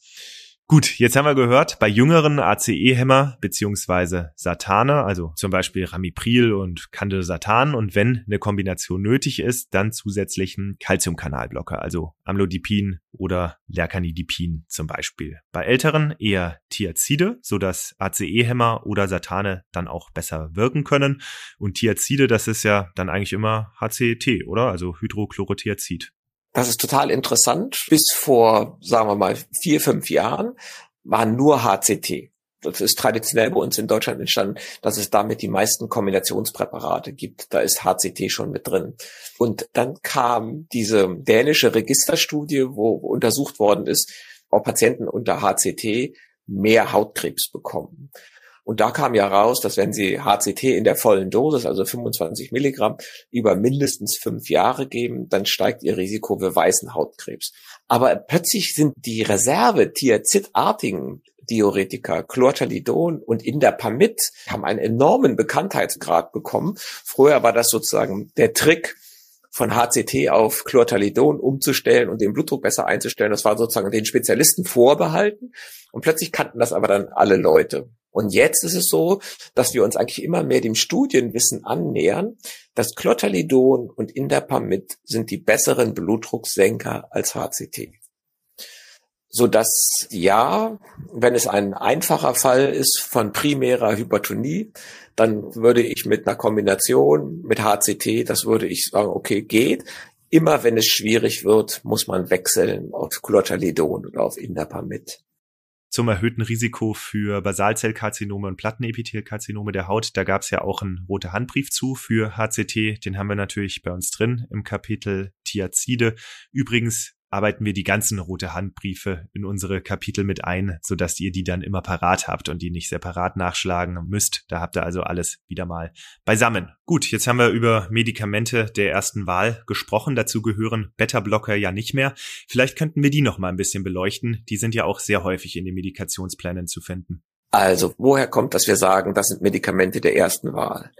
Gut, jetzt haben wir gehört, bei jüngeren ACE-Hämmer beziehungsweise Satane, also zum Beispiel Ramipril und Candesatan und wenn eine Kombination nötig ist, dann zusätzlich ein Calciumkanalblocker, also Amlodipin oder Lercanidipin zum Beispiel. Bei älteren eher Thiazide, sodass ACE-Hämmer oder Satane dann auch besser wirken können. Und Thiazide, das ist ja dann eigentlich immer HCT, oder? Also Hydrochlorothiazid. Das ist total interessant. Bis vor, sagen wir mal, vier, fünf Jahren war nur HCT. Das ist traditionell bei uns in Deutschland entstanden, dass es damit die meisten Kombinationspräparate gibt. Da ist HCT schon mit drin. Und dann kam diese dänische Registerstudie, wo untersucht worden ist, ob Patienten unter HCT mehr Hautkrebs bekommen. Und da kam ja raus, dass wenn Sie HCT in der vollen Dosis, also 25 Milligramm, über mindestens fünf Jahre geben, dann steigt Ihr Risiko für weißen Hautkrebs. Aber plötzlich sind die Reserve Thiazidartigen Diuretika, Chlortalidon und Indapamid haben einen enormen Bekanntheitsgrad bekommen. Früher war das sozusagen der Trick, von HCT auf Chlortalidon umzustellen und den Blutdruck besser einzustellen. Das war sozusagen den Spezialisten vorbehalten. Und plötzlich kannten das aber dann alle Leute. Und jetzt ist es so, dass wir uns eigentlich immer mehr dem Studienwissen annähern, dass Clothalidon und Indapamid sind die besseren Blutdrucksenker als HCT. So dass ja, wenn es ein einfacher Fall ist von primärer Hypertonie, dann würde ich mit einer Kombination mit HCT, das würde ich sagen, okay, geht. Immer wenn es schwierig wird, muss man wechseln auf Clothalidon oder auf Indapamid zum erhöhten Risiko für Basalzellkarzinome und Plattenepithelkarzinome der Haut. Da gab es ja auch einen rote Handbrief zu für HCT. Den haben wir natürlich bei uns drin im Kapitel Thiazide. Übrigens arbeiten wir die ganzen rote Handbriefe in unsere Kapitel mit ein, sodass ihr die dann immer parat habt und die nicht separat nachschlagen müsst. Da habt ihr also alles wieder mal beisammen. Gut, jetzt haben wir über Medikamente der ersten Wahl gesprochen. Dazu gehören Beta-Blocker ja nicht mehr. Vielleicht könnten wir die noch mal ein bisschen beleuchten. Die sind ja auch sehr häufig in den Medikationsplänen zu finden. Also, woher kommt, dass wir sagen, das sind Medikamente der ersten Wahl?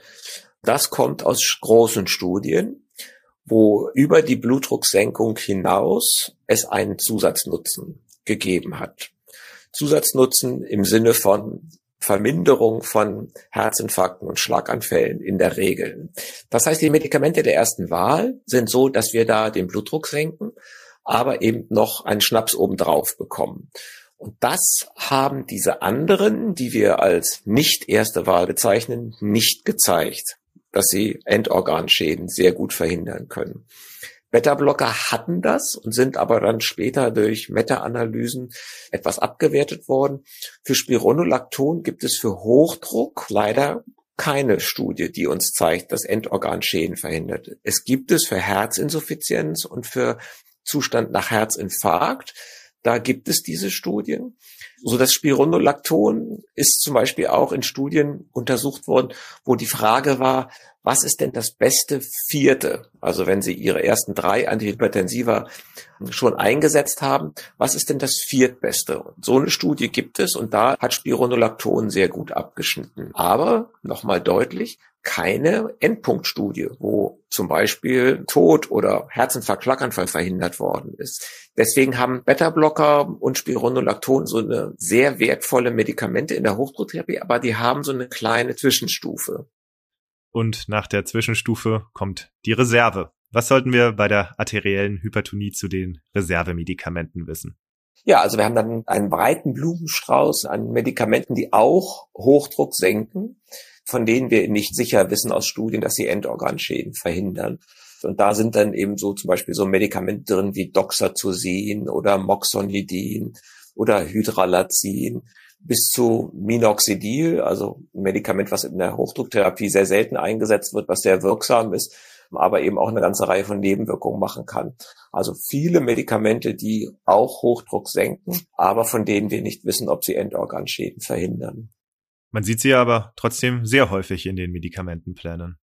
Das kommt aus großen Studien, wo über die Blutdrucksenkung hinaus es einen Zusatznutzen gegeben hat. Zusatznutzen im Sinne von Verminderung von Herzinfarkten und Schlaganfällen in der Regel. Das heißt, die Medikamente der ersten Wahl sind so, dass wir da den Blutdruck senken, aber eben noch einen Schnaps obendrauf bekommen. Und das haben diese anderen, die wir als nicht erste Wahl bezeichnen, nicht gezeigt dass sie Endorganschäden sehr gut verhindern können. Beta-Blocker hatten das und sind aber dann später durch Meta-Analysen etwas abgewertet worden. Für Spironolacton gibt es für Hochdruck leider keine Studie, die uns zeigt, dass Endorganschäden verhindert. Es gibt es für Herzinsuffizienz und für Zustand nach Herzinfarkt. Da gibt es diese Studien. So das Spironolacton ist zum Beispiel auch in Studien untersucht worden, wo die Frage war, was ist denn das beste vierte? Also wenn Sie Ihre ersten drei Antihypertensiva schon eingesetzt haben, was ist denn das viertbeste? Und so eine Studie gibt es und da hat Spironolacton sehr gut abgeschnitten. Aber nochmal deutlich, keine Endpunktstudie, wo zum Beispiel Tod oder Herzinfarkt, Schlaganfall verhindert worden ist. Deswegen haben Beta-Blocker und Spironolacton so eine sehr wertvolle Medikamente in der Hochdrucktherapie, aber die haben so eine kleine Zwischenstufe. Und nach der Zwischenstufe kommt die Reserve. Was sollten wir bei der arteriellen Hypertonie zu den Reservemedikamenten wissen? Ja, also wir haben dann einen breiten Blumenstrauß an Medikamenten, die auch Hochdruck senken, von denen wir nicht sicher wissen aus Studien, dass sie Endorganschäden verhindern. Und da sind dann eben so zum Beispiel so Medikamente drin wie Doxazosin oder Moxonidin oder Hydralazin bis zu Minoxidil, also ein Medikament, was in der Hochdrucktherapie sehr selten eingesetzt wird, was sehr wirksam ist, aber eben auch eine ganze Reihe von Nebenwirkungen machen kann. Also viele Medikamente, die auch Hochdruck senken, aber von denen wir nicht wissen, ob sie Endorganschäden verhindern. Man sieht sie aber trotzdem sehr häufig in den Medikamentenplänen.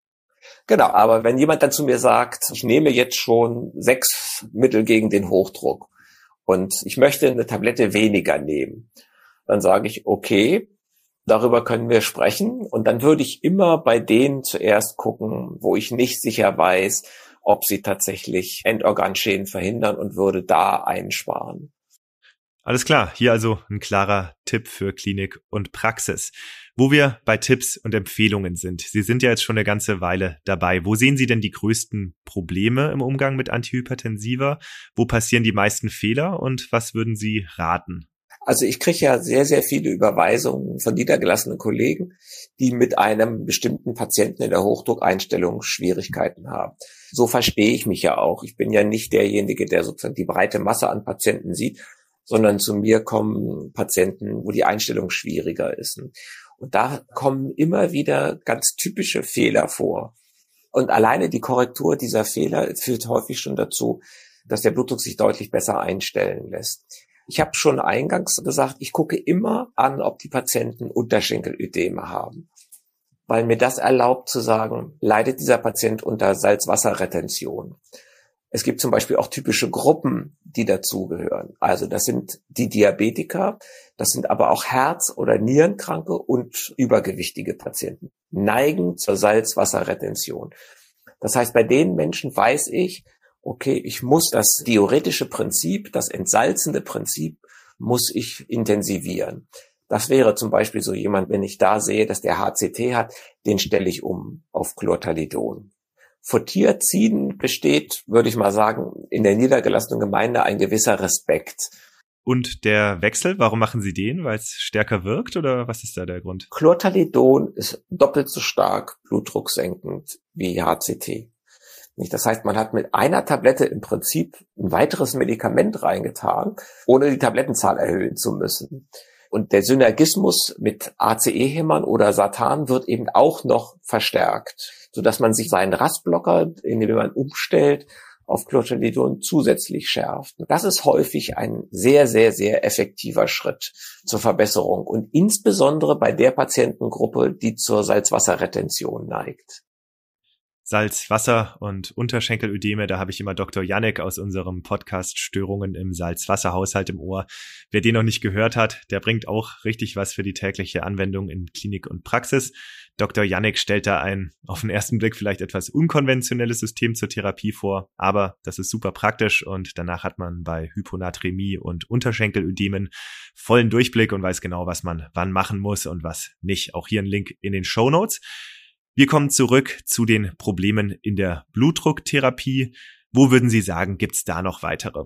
Genau, aber wenn jemand dann zu mir sagt, ich nehme jetzt schon sechs Mittel gegen den Hochdruck und ich möchte eine Tablette weniger nehmen, dann sage ich, okay, darüber können wir sprechen. Und dann würde ich immer bei denen zuerst gucken, wo ich nicht sicher weiß, ob sie tatsächlich Endorganschäden verhindern und würde da einsparen. Alles klar, hier also ein klarer Tipp für Klinik und Praxis. Wo wir bei Tipps und Empfehlungen sind. Sie sind ja jetzt schon eine ganze Weile dabei. Wo sehen Sie denn die größten Probleme im Umgang mit Antihypertensiva? Wo passieren die meisten Fehler und was würden Sie raten? Also ich kriege ja sehr, sehr viele Überweisungen von niedergelassenen Kollegen, die mit einem bestimmten Patienten in der Hochdruckeinstellung Schwierigkeiten haben. So verstehe ich mich ja auch. Ich bin ja nicht derjenige, der sozusagen die breite Masse an Patienten sieht, sondern zu mir kommen Patienten, wo die Einstellung schwieriger ist. Und da kommen immer wieder ganz typische Fehler vor. Und alleine die Korrektur dieser Fehler führt häufig schon dazu, dass der Blutdruck sich deutlich besser einstellen lässt. Ich habe schon eingangs gesagt, ich gucke immer an, ob die Patienten Unterschenkelödeme haben, weil mir das erlaubt zu sagen, leidet dieser Patient unter Salzwasserretention. Es gibt zum Beispiel auch typische Gruppen, die dazugehören. Also das sind die Diabetiker, das sind aber auch Herz- oder Nierenkranke und übergewichtige Patienten, neigen zur Salzwasserretention. Das heißt, bei den Menschen weiß ich, okay, ich muss das theoretische Prinzip, das entsalzende Prinzip, muss ich intensivieren. Das wäre zum Beispiel so jemand, wenn ich da sehe, dass der HCT hat, den stelle ich um auf Chlortalidon. Vor Tierziden besteht, würde ich mal sagen, in der niedergelassenen Gemeinde ein gewisser Respekt. Und der Wechsel, warum machen Sie den? Weil es stärker wirkt oder was ist da der Grund? Chlortalidon ist doppelt so stark blutdrucksenkend wie HCT. Nicht? Das heißt, man hat mit einer Tablette im Prinzip ein weiteres Medikament reingetan, ohne die Tablettenzahl erhöhen zu müssen. Und der Synergismus mit ACE-Hämmern oder Satan wird eben auch noch verstärkt, sodass man sich seinen Rastblocker, indem man umstellt, auf Clotrimazol zusätzlich schärft. Das ist häufig ein sehr, sehr, sehr effektiver Schritt zur Verbesserung und insbesondere bei der Patientengruppe, die zur Salzwasserretention neigt. Salz, Wasser und Unterschenkelödeme, da habe ich immer Dr. Janek aus unserem Podcast Störungen im Salzwasserhaushalt im Ohr. Wer den noch nicht gehört hat, der bringt auch richtig was für die tägliche Anwendung in Klinik und Praxis. Dr. Janek stellt da ein auf den ersten Blick vielleicht etwas unkonventionelles System zur Therapie vor, aber das ist super praktisch und danach hat man bei Hyponatremie und Unterschenkelödemen vollen Durchblick und weiß genau, was man wann machen muss und was nicht. Auch hier ein Link in den Show Notes. Wir kommen zurück zu den Problemen in der Blutdrucktherapie. Wo würden Sie sagen, gibt's da noch weitere?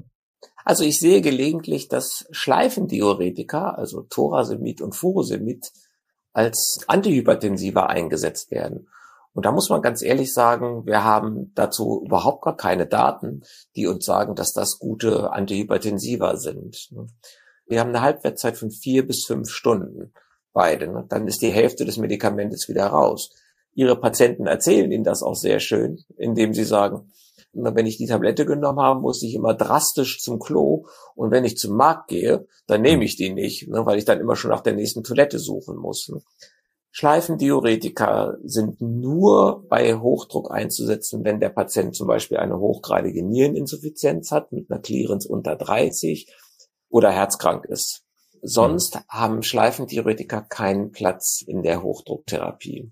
Also ich sehe gelegentlich, dass Schleifendiuretika, also Thorasemid und Furosemid, als Antihypertensiva eingesetzt werden. Und da muss man ganz ehrlich sagen, wir haben dazu überhaupt gar keine Daten, die uns sagen, dass das gute Antihypertensiva sind. Wir haben eine Halbwertzeit von vier bis fünf Stunden beide. Dann ist die Hälfte des Medikamentes wieder raus. Ihre Patienten erzählen Ihnen das auch sehr schön, indem sie sagen, wenn ich die Tablette genommen habe, muss ich immer drastisch zum Klo. Und wenn ich zum Markt gehe, dann nehme ich die nicht, ne, weil ich dann immer schon nach der nächsten Toilette suchen muss. Schleifendiuretika sind nur bei Hochdruck einzusetzen, wenn der Patient zum Beispiel eine hochgradige Niereninsuffizienz hat mit einer Clearance unter 30 oder herzkrank ist. Sonst mhm. haben Schleifendiuretika keinen Platz in der Hochdrucktherapie.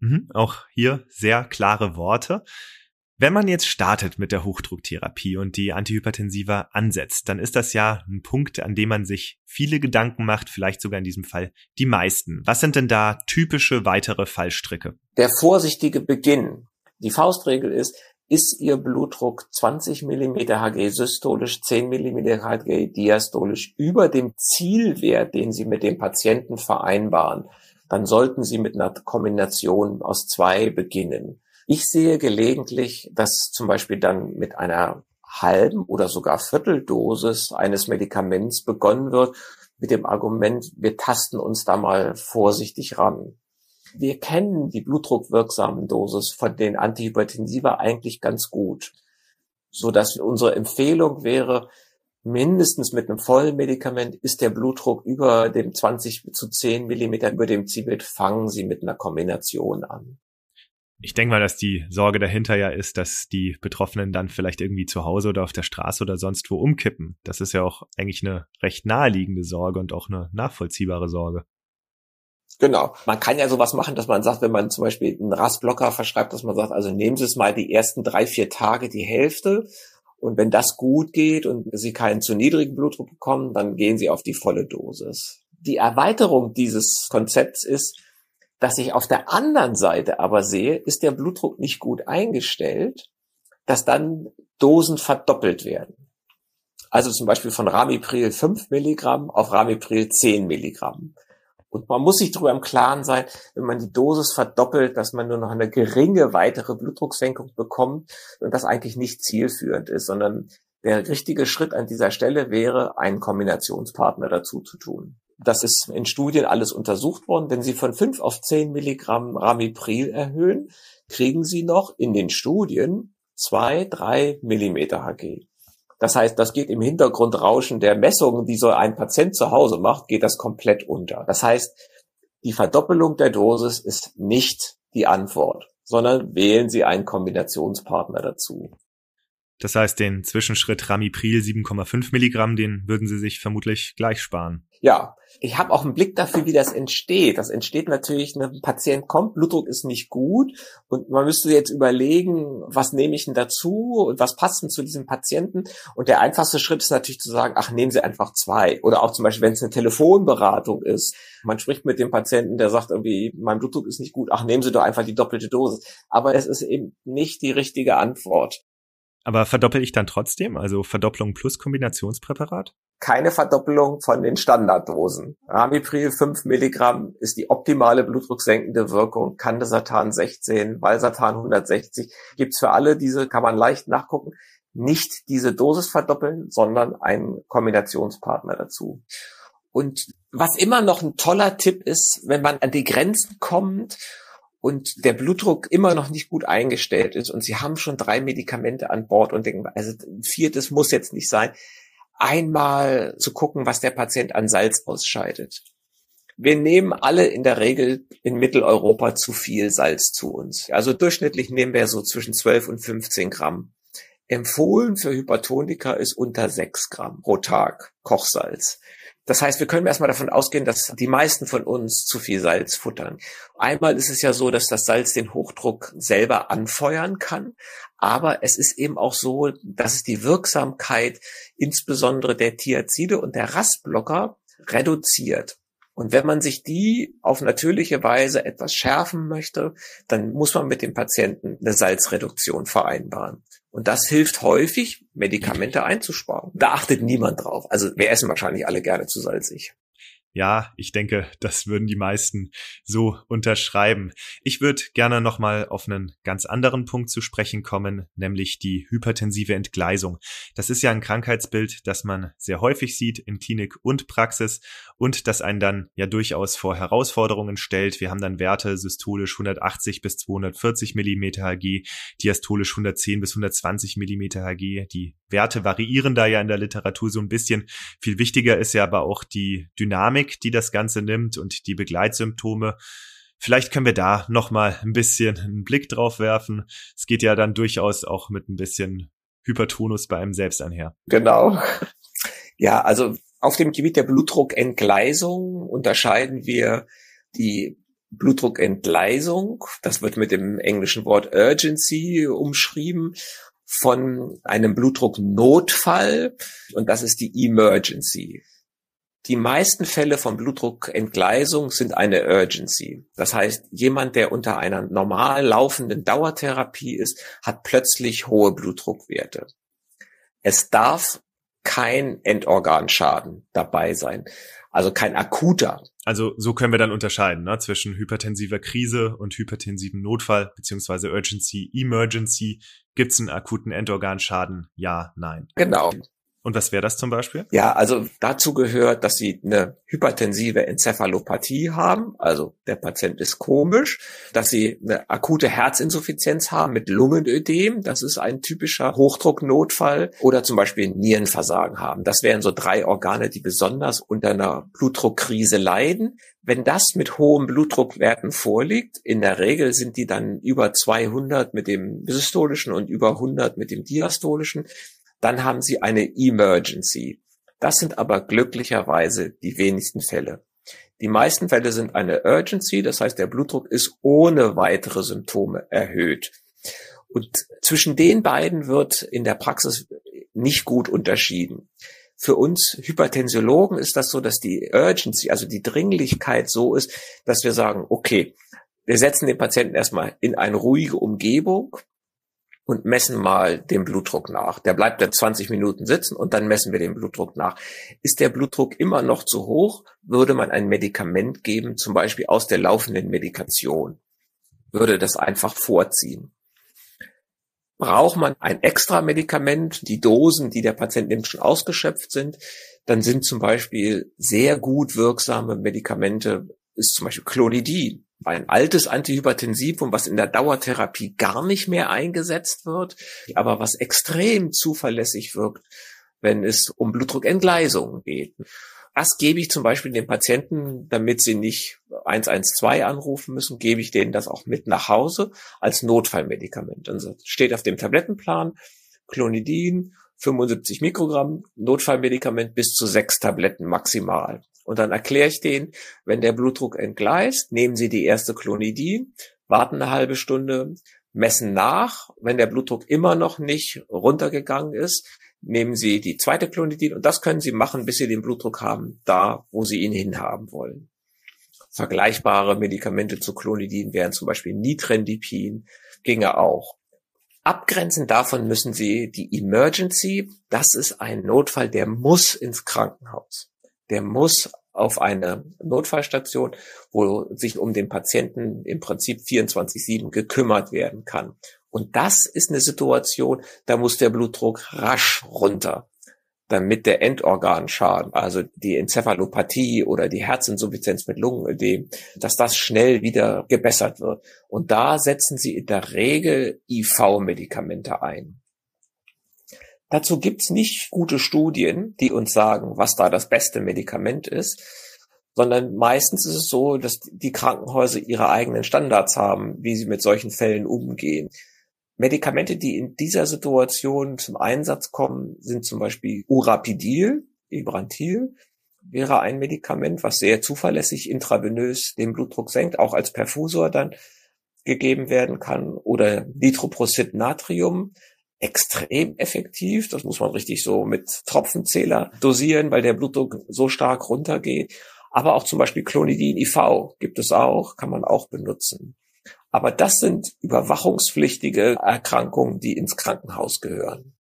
Mhm, auch hier sehr klare Worte. Wenn man jetzt startet mit der Hochdrucktherapie und die Antihypertensiva ansetzt, dann ist das ja ein Punkt, an dem man sich viele Gedanken macht, vielleicht sogar in diesem Fall die meisten. Was sind denn da typische weitere Fallstricke? Der vorsichtige Beginn. Die Faustregel ist, ist Ihr Blutdruck 20 mm Hg systolisch, 10 mm Hg diastolisch über dem Zielwert, den Sie mit dem Patienten vereinbaren, dann sollten Sie mit einer Kombination aus zwei beginnen. Ich sehe gelegentlich, dass zum Beispiel dann mit einer halben oder sogar Vierteldosis eines Medikaments begonnen wird, mit dem Argument, wir tasten uns da mal vorsichtig ran. Wir kennen die blutdruckwirksamen Dosis von den Antihypertensiva eigentlich ganz gut, so dass unsere Empfehlung wäre, mindestens mit einem vollen Medikament ist der Blutdruck über dem 20 zu 10 Millimeter über dem Zielbild, fangen Sie mit einer Kombination an. Ich denke mal, dass die Sorge dahinter ja ist, dass die Betroffenen dann vielleicht irgendwie zu Hause oder auf der Straße oder sonst wo umkippen. Das ist ja auch eigentlich eine recht naheliegende Sorge und auch eine nachvollziehbare Sorge. Genau. Man kann ja sowas machen, dass man sagt, wenn man zum Beispiel einen Rastblocker verschreibt, dass man sagt, also nehmen Sie es mal die ersten drei, vier Tage die Hälfte und wenn das gut geht und Sie keinen zu niedrigen Blutdruck bekommen, dann gehen Sie auf die volle Dosis. Die Erweiterung dieses Konzepts ist, dass ich auf der anderen Seite aber sehe, ist der Blutdruck nicht gut eingestellt, dass dann Dosen verdoppelt werden. Also zum Beispiel von Ramipril 5 Milligramm auf Ramipril 10 Milligramm. Und man muss sich darüber im Klaren sein, wenn man die Dosis verdoppelt, dass man nur noch eine geringe weitere Blutdrucksenkung bekommt und das eigentlich nicht zielführend ist, sondern der richtige Schritt an dieser Stelle wäre, einen Kombinationspartner dazu zu tun. Das ist in Studien alles untersucht worden. Wenn Sie von 5 auf 10 Milligramm Ramipril erhöhen, kriegen Sie noch in den Studien zwei, drei Millimeter Hg. Das heißt, das geht im Hintergrundrauschen der Messungen, die so ein Patient zu Hause macht, geht das komplett unter. Das heißt, die Verdoppelung der Dosis ist nicht die Antwort, sondern wählen Sie einen Kombinationspartner dazu. Das heißt, den Zwischenschritt Ramipril 7,5 Milligramm, den würden Sie sich vermutlich gleich sparen. Ja, ich habe auch einen Blick dafür, wie das entsteht. Das entsteht natürlich, ne, ein Patient kommt, Blutdruck ist nicht gut und man müsste jetzt überlegen, was nehme ich denn dazu und was passt denn zu diesem Patienten. Und der einfachste Schritt ist natürlich zu sagen, ach, nehmen Sie einfach zwei. Oder auch zum Beispiel, wenn es eine Telefonberatung ist. Man spricht mit dem Patienten, der sagt irgendwie, mein Blutdruck ist nicht gut, ach, nehmen Sie doch einfach die doppelte Dosis. Aber es ist eben nicht die richtige Antwort. Aber verdoppel ich dann trotzdem, also Verdopplung plus Kombinationspräparat? Keine Verdoppelung von den Standarddosen. Ramipril 5 Milligramm ist die optimale blutdrucksenkende Wirkung. Candesatan 16, Valsartan 160. Gibt's für alle diese, kann man leicht nachgucken. Nicht diese Dosis verdoppeln, sondern einen Kombinationspartner dazu. Und was immer noch ein toller Tipp ist, wenn man an die Grenzen kommt und der Blutdruck immer noch nicht gut eingestellt ist und sie haben schon drei Medikamente an Bord und denken, also ein viertes muss jetzt nicht sein, einmal zu gucken, was der Patient an Salz ausscheidet. Wir nehmen alle in der Regel in Mitteleuropa zu viel Salz zu uns. Also durchschnittlich nehmen wir so zwischen 12 und 15 Gramm. Empfohlen für Hypertoniker ist unter 6 Gramm pro Tag Kochsalz. Das heißt, wir können erstmal davon ausgehen, dass die meisten von uns zu viel Salz futtern. Einmal ist es ja so, dass das Salz den Hochdruck selber anfeuern kann. Aber es ist eben auch so, dass es die Wirksamkeit insbesondere der Thiazide und der Rastblocker reduziert. Und wenn man sich die auf natürliche Weise etwas schärfen möchte, dann muss man mit dem Patienten eine Salzreduktion vereinbaren. Und das hilft häufig, Medikamente einzusparen. Da achtet niemand drauf. Also wir essen wahrscheinlich alle gerne zu salzig. Ja, ich denke, das würden die meisten so unterschreiben. Ich würde gerne nochmal auf einen ganz anderen Punkt zu sprechen kommen, nämlich die hypertensive Entgleisung. Das ist ja ein Krankheitsbild, das man sehr häufig sieht in Klinik und Praxis und das einen dann ja durchaus vor Herausforderungen stellt. Wir haben dann Werte systolisch 180 bis 240 Millimeter Hg, diastolisch 110 bis 120 Millimeter Hg. Die Werte variieren da ja in der Literatur so ein bisschen. Viel wichtiger ist ja aber auch die Dynamik, die das Ganze nimmt und die Begleitsymptome. Vielleicht können wir da nochmal ein bisschen einen Blick drauf werfen. Es geht ja dann durchaus auch mit ein bisschen Hypertonus bei einem selbst einher. Genau. Ja, also auf dem Gebiet der Blutdruckentgleisung unterscheiden wir die Blutdruckentgleisung, das wird mit dem englischen Wort Urgency umschrieben, von einem Blutdrucknotfall und das ist die Emergency. Die meisten Fälle von Blutdruckentgleisung sind eine Urgency. Das heißt, jemand, der unter einer normal laufenden Dauertherapie ist, hat plötzlich hohe Blutdruckwerte. Es darf kein Endorganschaden dabei sein. Also kein akuter. Also so können wir dann unterscheiden ne, zwischen hypertensiver Krise und hypertensiven Notfall beziehungsweise Urgency, Emergency. Gibt es einen akuten Endorganschaden? Ja, nein. Genau. Und was wäre das zum Beispiel? Ja, also dazu gehört, dass sie eine hypertensive Enzephalopathie haben, also der Patient ist komisch, dass sie eine akute Herzinsuffizienz haben mit Lungenödem, das ist ein typischer Hochdrucknotfall, oder zum Beispiel Nierenversagen haben. Das wären so drei Organe, die besonders unter einer Blutdruckkrise leiden. Wenn das mit hohen Blutdruckwerten vorliegt, in der Regel sind die dann über 200 mit dem systolischen und über 100 mit dem diastolischen, dann haben Sie eine Emergency. Das sind aber glücklicherweise die wenigsten Fälle. Die meisten Fälle sind eine Urgency, das heißt, der Blutdruck ist ohne weitere Symptome erhöht. Und zwischen den beiden wird in der Praxis nicht gut unterschieden. Für uns Hypertensiologen ist das so, dass die Urgency, also die Dringlichkeit so ist, dass wir sagen, okay, wir setzen den Patienten erstmal in eine ruhige Umgebung, und messen mal den Blutdruck nach. Der bleibt dann 20 Minuten sitzen und dann messen wir den Blutdruck nach. Ist der Blutdruck immer noch zu hoch, würde man ein Medikament geben, zum Beispiel aus der laufenden Medikation. Würde das einfach vorziehen. Braucht man ein extra Medikament, die Dosen, die der Patient nimmt, schon ausgeschöpft sind, dann sind zum Beispiel sehr gut wirksame Medikamente, ist zum Beispiel Clonidin ein altes Antihypertensivum, was in der Dauertherapie gar nicht mehr eingesetzt wird, aber was extrem zuverlässig wirkt, wenn es um Blutdruckentgleisungen geht. Das gebe ich zum Beispiel den Patienten, damit sie nicht 112 anrufen müssen, gebe ich denen das auch mit nach Hause als Notfallmedikament. Also steht auf dem Tablettenplan Clonidin, 75 Mikrogramm, Notfallmedikament bis zu sechs Tabletten maximal. Und dann erkläre ich denen, wenn der Blutdruck entgleist, nehmen Sie die erste Clonidin, warten eine halbe Stunde, messen nach. Wenn der Blutdruck immer noch nicht runtergegangen ist, nehmen Sie die zweite Clonidin und das können Sie machen, bis Sie den Blutdruck haben, da, wo Sie ihn hinhaben wollen. Vergleichbare Medikamente zu Clonidin wären zum Beispiel Nitrendipin, ginge auch. Abgrenzend davon müssen Sie die Emergency, das ist ein Notfall, der muss ins Krankenhaus. Der muss auf eine Notfallstation, wo sich um den Patienten im Prinzip 24-7 gekümmert werden kann. Und das ist eine Situation, da muss der Blutdruck rasch runter. damit der Endorganschaden, also die Enzephalopathie oder die Herzinsuffizienz mit Lungenödem, dass das schnell wieder gebessert wird. Und da setzen sie in der Regel IV-Medikamente ein. Dazu gibt's nicht gute Studien, die uns sagen, was da das beste Medikament ist, sondern meistens ist es so, dass die Krankenhäuser ihre eigenen Standards haben, wie sie mit solchen Fällen umgehen. Medikamente, die in dieser Situation zum Einsatz kommen, sind zum Beispiel Urapidil, Ibrantil, wäre ein Medikament, was sehr zuverlässig intravenös den Blutdruck senkt, auch als Perfusor dann gegeben werden kann, oder Nitroprocid Natrium, extrem effektiv. Das muss man richtig so mit Tropfenzähler dosieren, weil der Blutdruck so stark runtergeht. Aber auch zum Beispiel Clonidin IV gibt es auch, kann man auch benutzen. Aber das sind überwachungspflichtige Erkrankungen, die ins Krankenhaus gehören.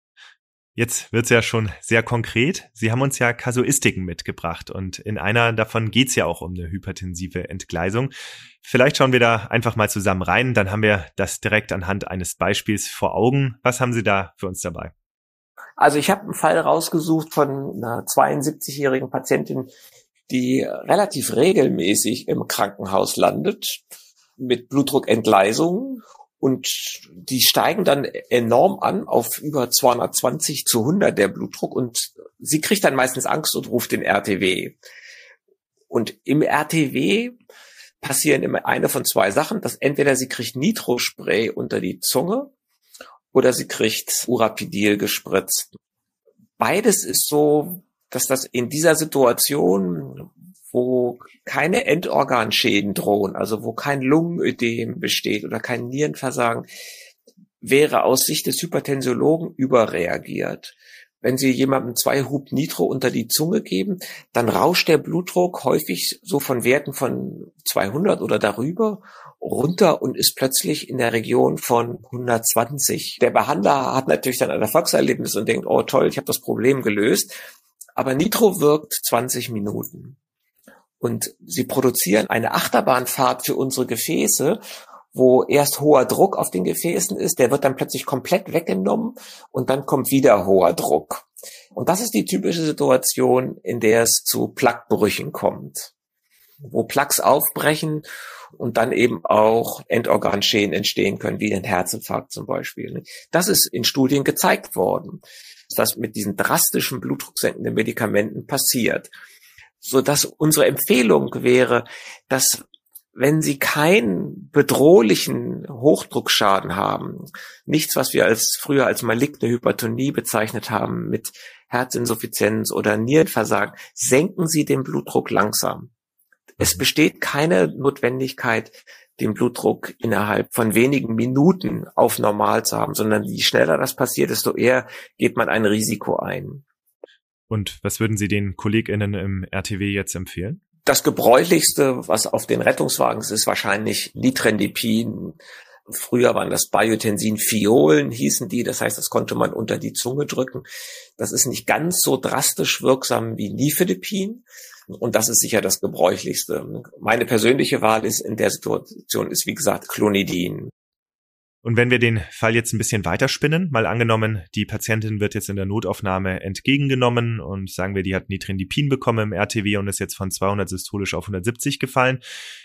Jetzt wird's ja schon sehr konkret. Sie haben uns ja Kasuistiken mitgebracht und in einer davon geht's ja auch um eine hypertensive Entgleisung. Vielleicht schauen wir da einfach mal zusammen rein, dann haben wir das direkt anhand eines Beispiels vor Augen. Was haben Sie da für uns dabei? Also ich habe einen Fall rausgesucht von einer 72-jährigen Patientin, die relativ regelmäßig im Krankenhaus landet mit Blutdruckentgleisung und die steigen dann enorm an auf über 220 zu 100 der Blutdruck und sie kriegt dann meistens Angst und ruft den RTW. Und im RTW passieren immer eine von zwei Sachen, dass entweder sie kriegt Nitrospray unter die Zunge oder sie kriegt Urapidil gespritzt. Beides ist so, dass das in dieser Situation wo keine Endorganschäden drohen, also wo kein Lungenödem besteht oder kein Nierenversagen, wäre aus Sicht des Hypertensiologen überreagiert. Wenn Sie jemandem zwei Hub Nitro unter die Zunge geben, dann rauscht der Blutdruck häufig so von Werten von 200 oder darüber runter und ist plötzlich in der Region von 120. Der Behandler hat natürlich dann ein Erfolgserlebnis und denkt, oh toll, ich habe das Problem gelöst. Aber Nitro wirkt 20 Minuten. Und sie produzieren eine Achterbahnfahrt für unsere Gefäße, wo erst hoher Druck auf den Gefäßen ist, der wird dann plötzlich komplett weggenommen und dann kommt wieder hoher Druck. Und das ist die typische Situation, in der es zu Plaquebrüchen kommt, wo Plaques aufbrechen und dann eben auch Endorganschäden entstehen können, wie ein Herzinfarkt zum Beispiel. Das ist in Studien gezeigt worden, dass mit diesen drastischen blutdrucksenkenden Medikamenten passiert so dass unsere Empfehlung wäre, dass wenn Sie keinen bedrohlichen Hochdruckschaden haben, nichts, was wir als früher als maligne Hypertonie bezeichnet haben, mit Herzinsuffizienz oder Nierenversagen, senken Sie den Blutdruck langsam. Es mhm. besteht keine Notwendigkeit, den Blutdruck innerhalb von wenigen Minuten auf normal zu haben, sondern je schneller das passiert, desto eher geht man ein Risiko ein. Und was würden Sie den KollegInnen im RTW jetzt empfehlen? Das gebräuchlichste, was auf den Rettungswagen ist, ist wahrscheinlich Nitrendipin. Früher waren das Biotensin-Fiolen, hießen die. Das heißt, das konnte man unter die Zunge drücken. Das ist nicht ganz so drastisch wirksam wie Nifedipin. Und das ist sicher das gebräuchlichste. Meine persönliche Wahl ist in der Situation ist, wie gesagt, Clonidin. Und wenn wir den Fall jetzt ein bisschen weiterspinnen, mal angenommen, die Patientin wird jetzt in der Notaufnahme entgegengenommen und sagen wir, die hat Nitrindipin bekommen im RTW und ist jetzt von 200 systolisch auf 170 gefallen.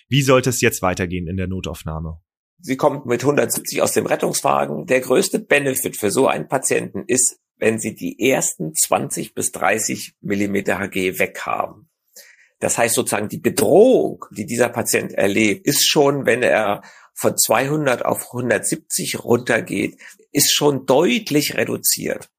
Wie sollte es jetzt weitergehen in der Notaufnahme? Sie kommt mit 170 aus dem Rettungswagen. Der größte Benefit für so einen Patienten ist, wenn Sie die ersten 20 bis 30 Millimeter Hg weg haben. Das heißt sozusagen, die Bedrohung, die dieser Patient erlebt, ist schon, wenn er von 200 auf 170 runtergeht, ist schon deutlich reduziert.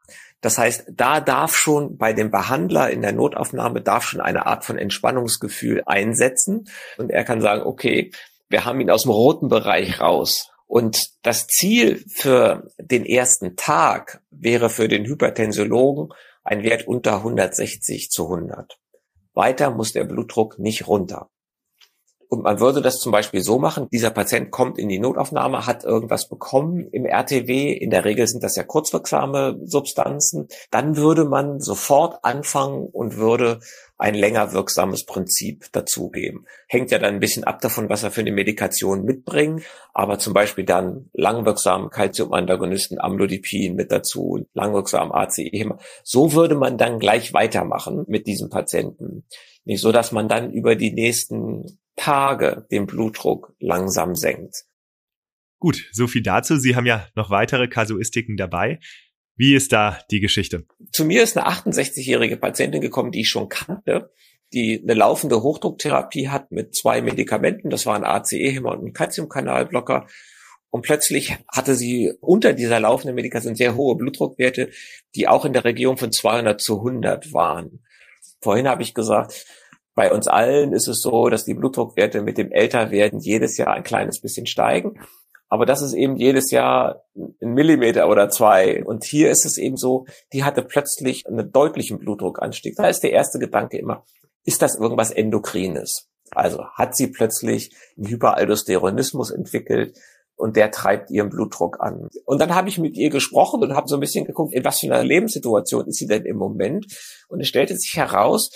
Das heißt, da darf schon bei dem Behandler in der Notaufnahme darf schon eine Art von Entspannungsgefühl einsetzen und er kann sagen, okay, wir haben ihn aus dem roten Bereich raus. Und das Ziel für den ersten Tag wäre für den Hypertensiologen ein Wert unter 160 zu 100. Weiter muss der Blutdruck nicht runter. Und man würde das zum Beispiel so machen, dieser Patient kommt in die Notaufnahme, hat irgendwas bekommen im RTW, in der Regel sind das ja kurzwirksame Substanzen, dann würde man sofort anfangen und würde ein länger wirksames Prinzip dazugeben. Hängt ja dann ein bisschen ab davon, was er für eine Medikation mitbringt, aber zum Beispiel dann langwirksam Calciumantagonisten, Amlodipin mit dazu, langwirksam ACE. So würde man dann gleich weitermachen mit diesem Patienten. Nicht so, dass man dann über die nächsten Tage den Blutdruck langsam senkt. Gut, so viel dazu. Sie haben ja noch weitere Kasuistiken dabei. Wie ist da die Geschichte? Zu mir ist eine 68-jährige Patientin gekommen, die ich schon kannte, die eine laufende Hochdrucktherapie hat mit zwei Medikamenten. Das waren ACE-Hämmer und ein Calciumkanalblocker. Und plötzlich hatte sie unter dieser laufenden Medikation sehr hohe Blutdruckwerte, die auch in der Region von 200 zu 100 waren. Vorhin habe ich gesagt, bei uns allen ist es so, dass die Blutdruckwerte mit dem Älterwerden jedes Jahr ein kleines bisschen steigen. Aber das ist eben jedes Jahr ein Millimeter oder zwei. Und hier ist es eben so, die hatte plötzlich einen deutlichen Blutdruckanstieg. Da ist der erste Gedanke immer, ist das irgendwas Endokrines? Also hat sie plötzlich einen Hyperaldosteronismus entwickelt und der treibt ihren Blutdruck an. Und dann habe ich mit ihr gesprochen und habe so ein bisschen geguckt, in was für einer Lebenssituation ist sie denn im Moment. Und es stellte sich heraus,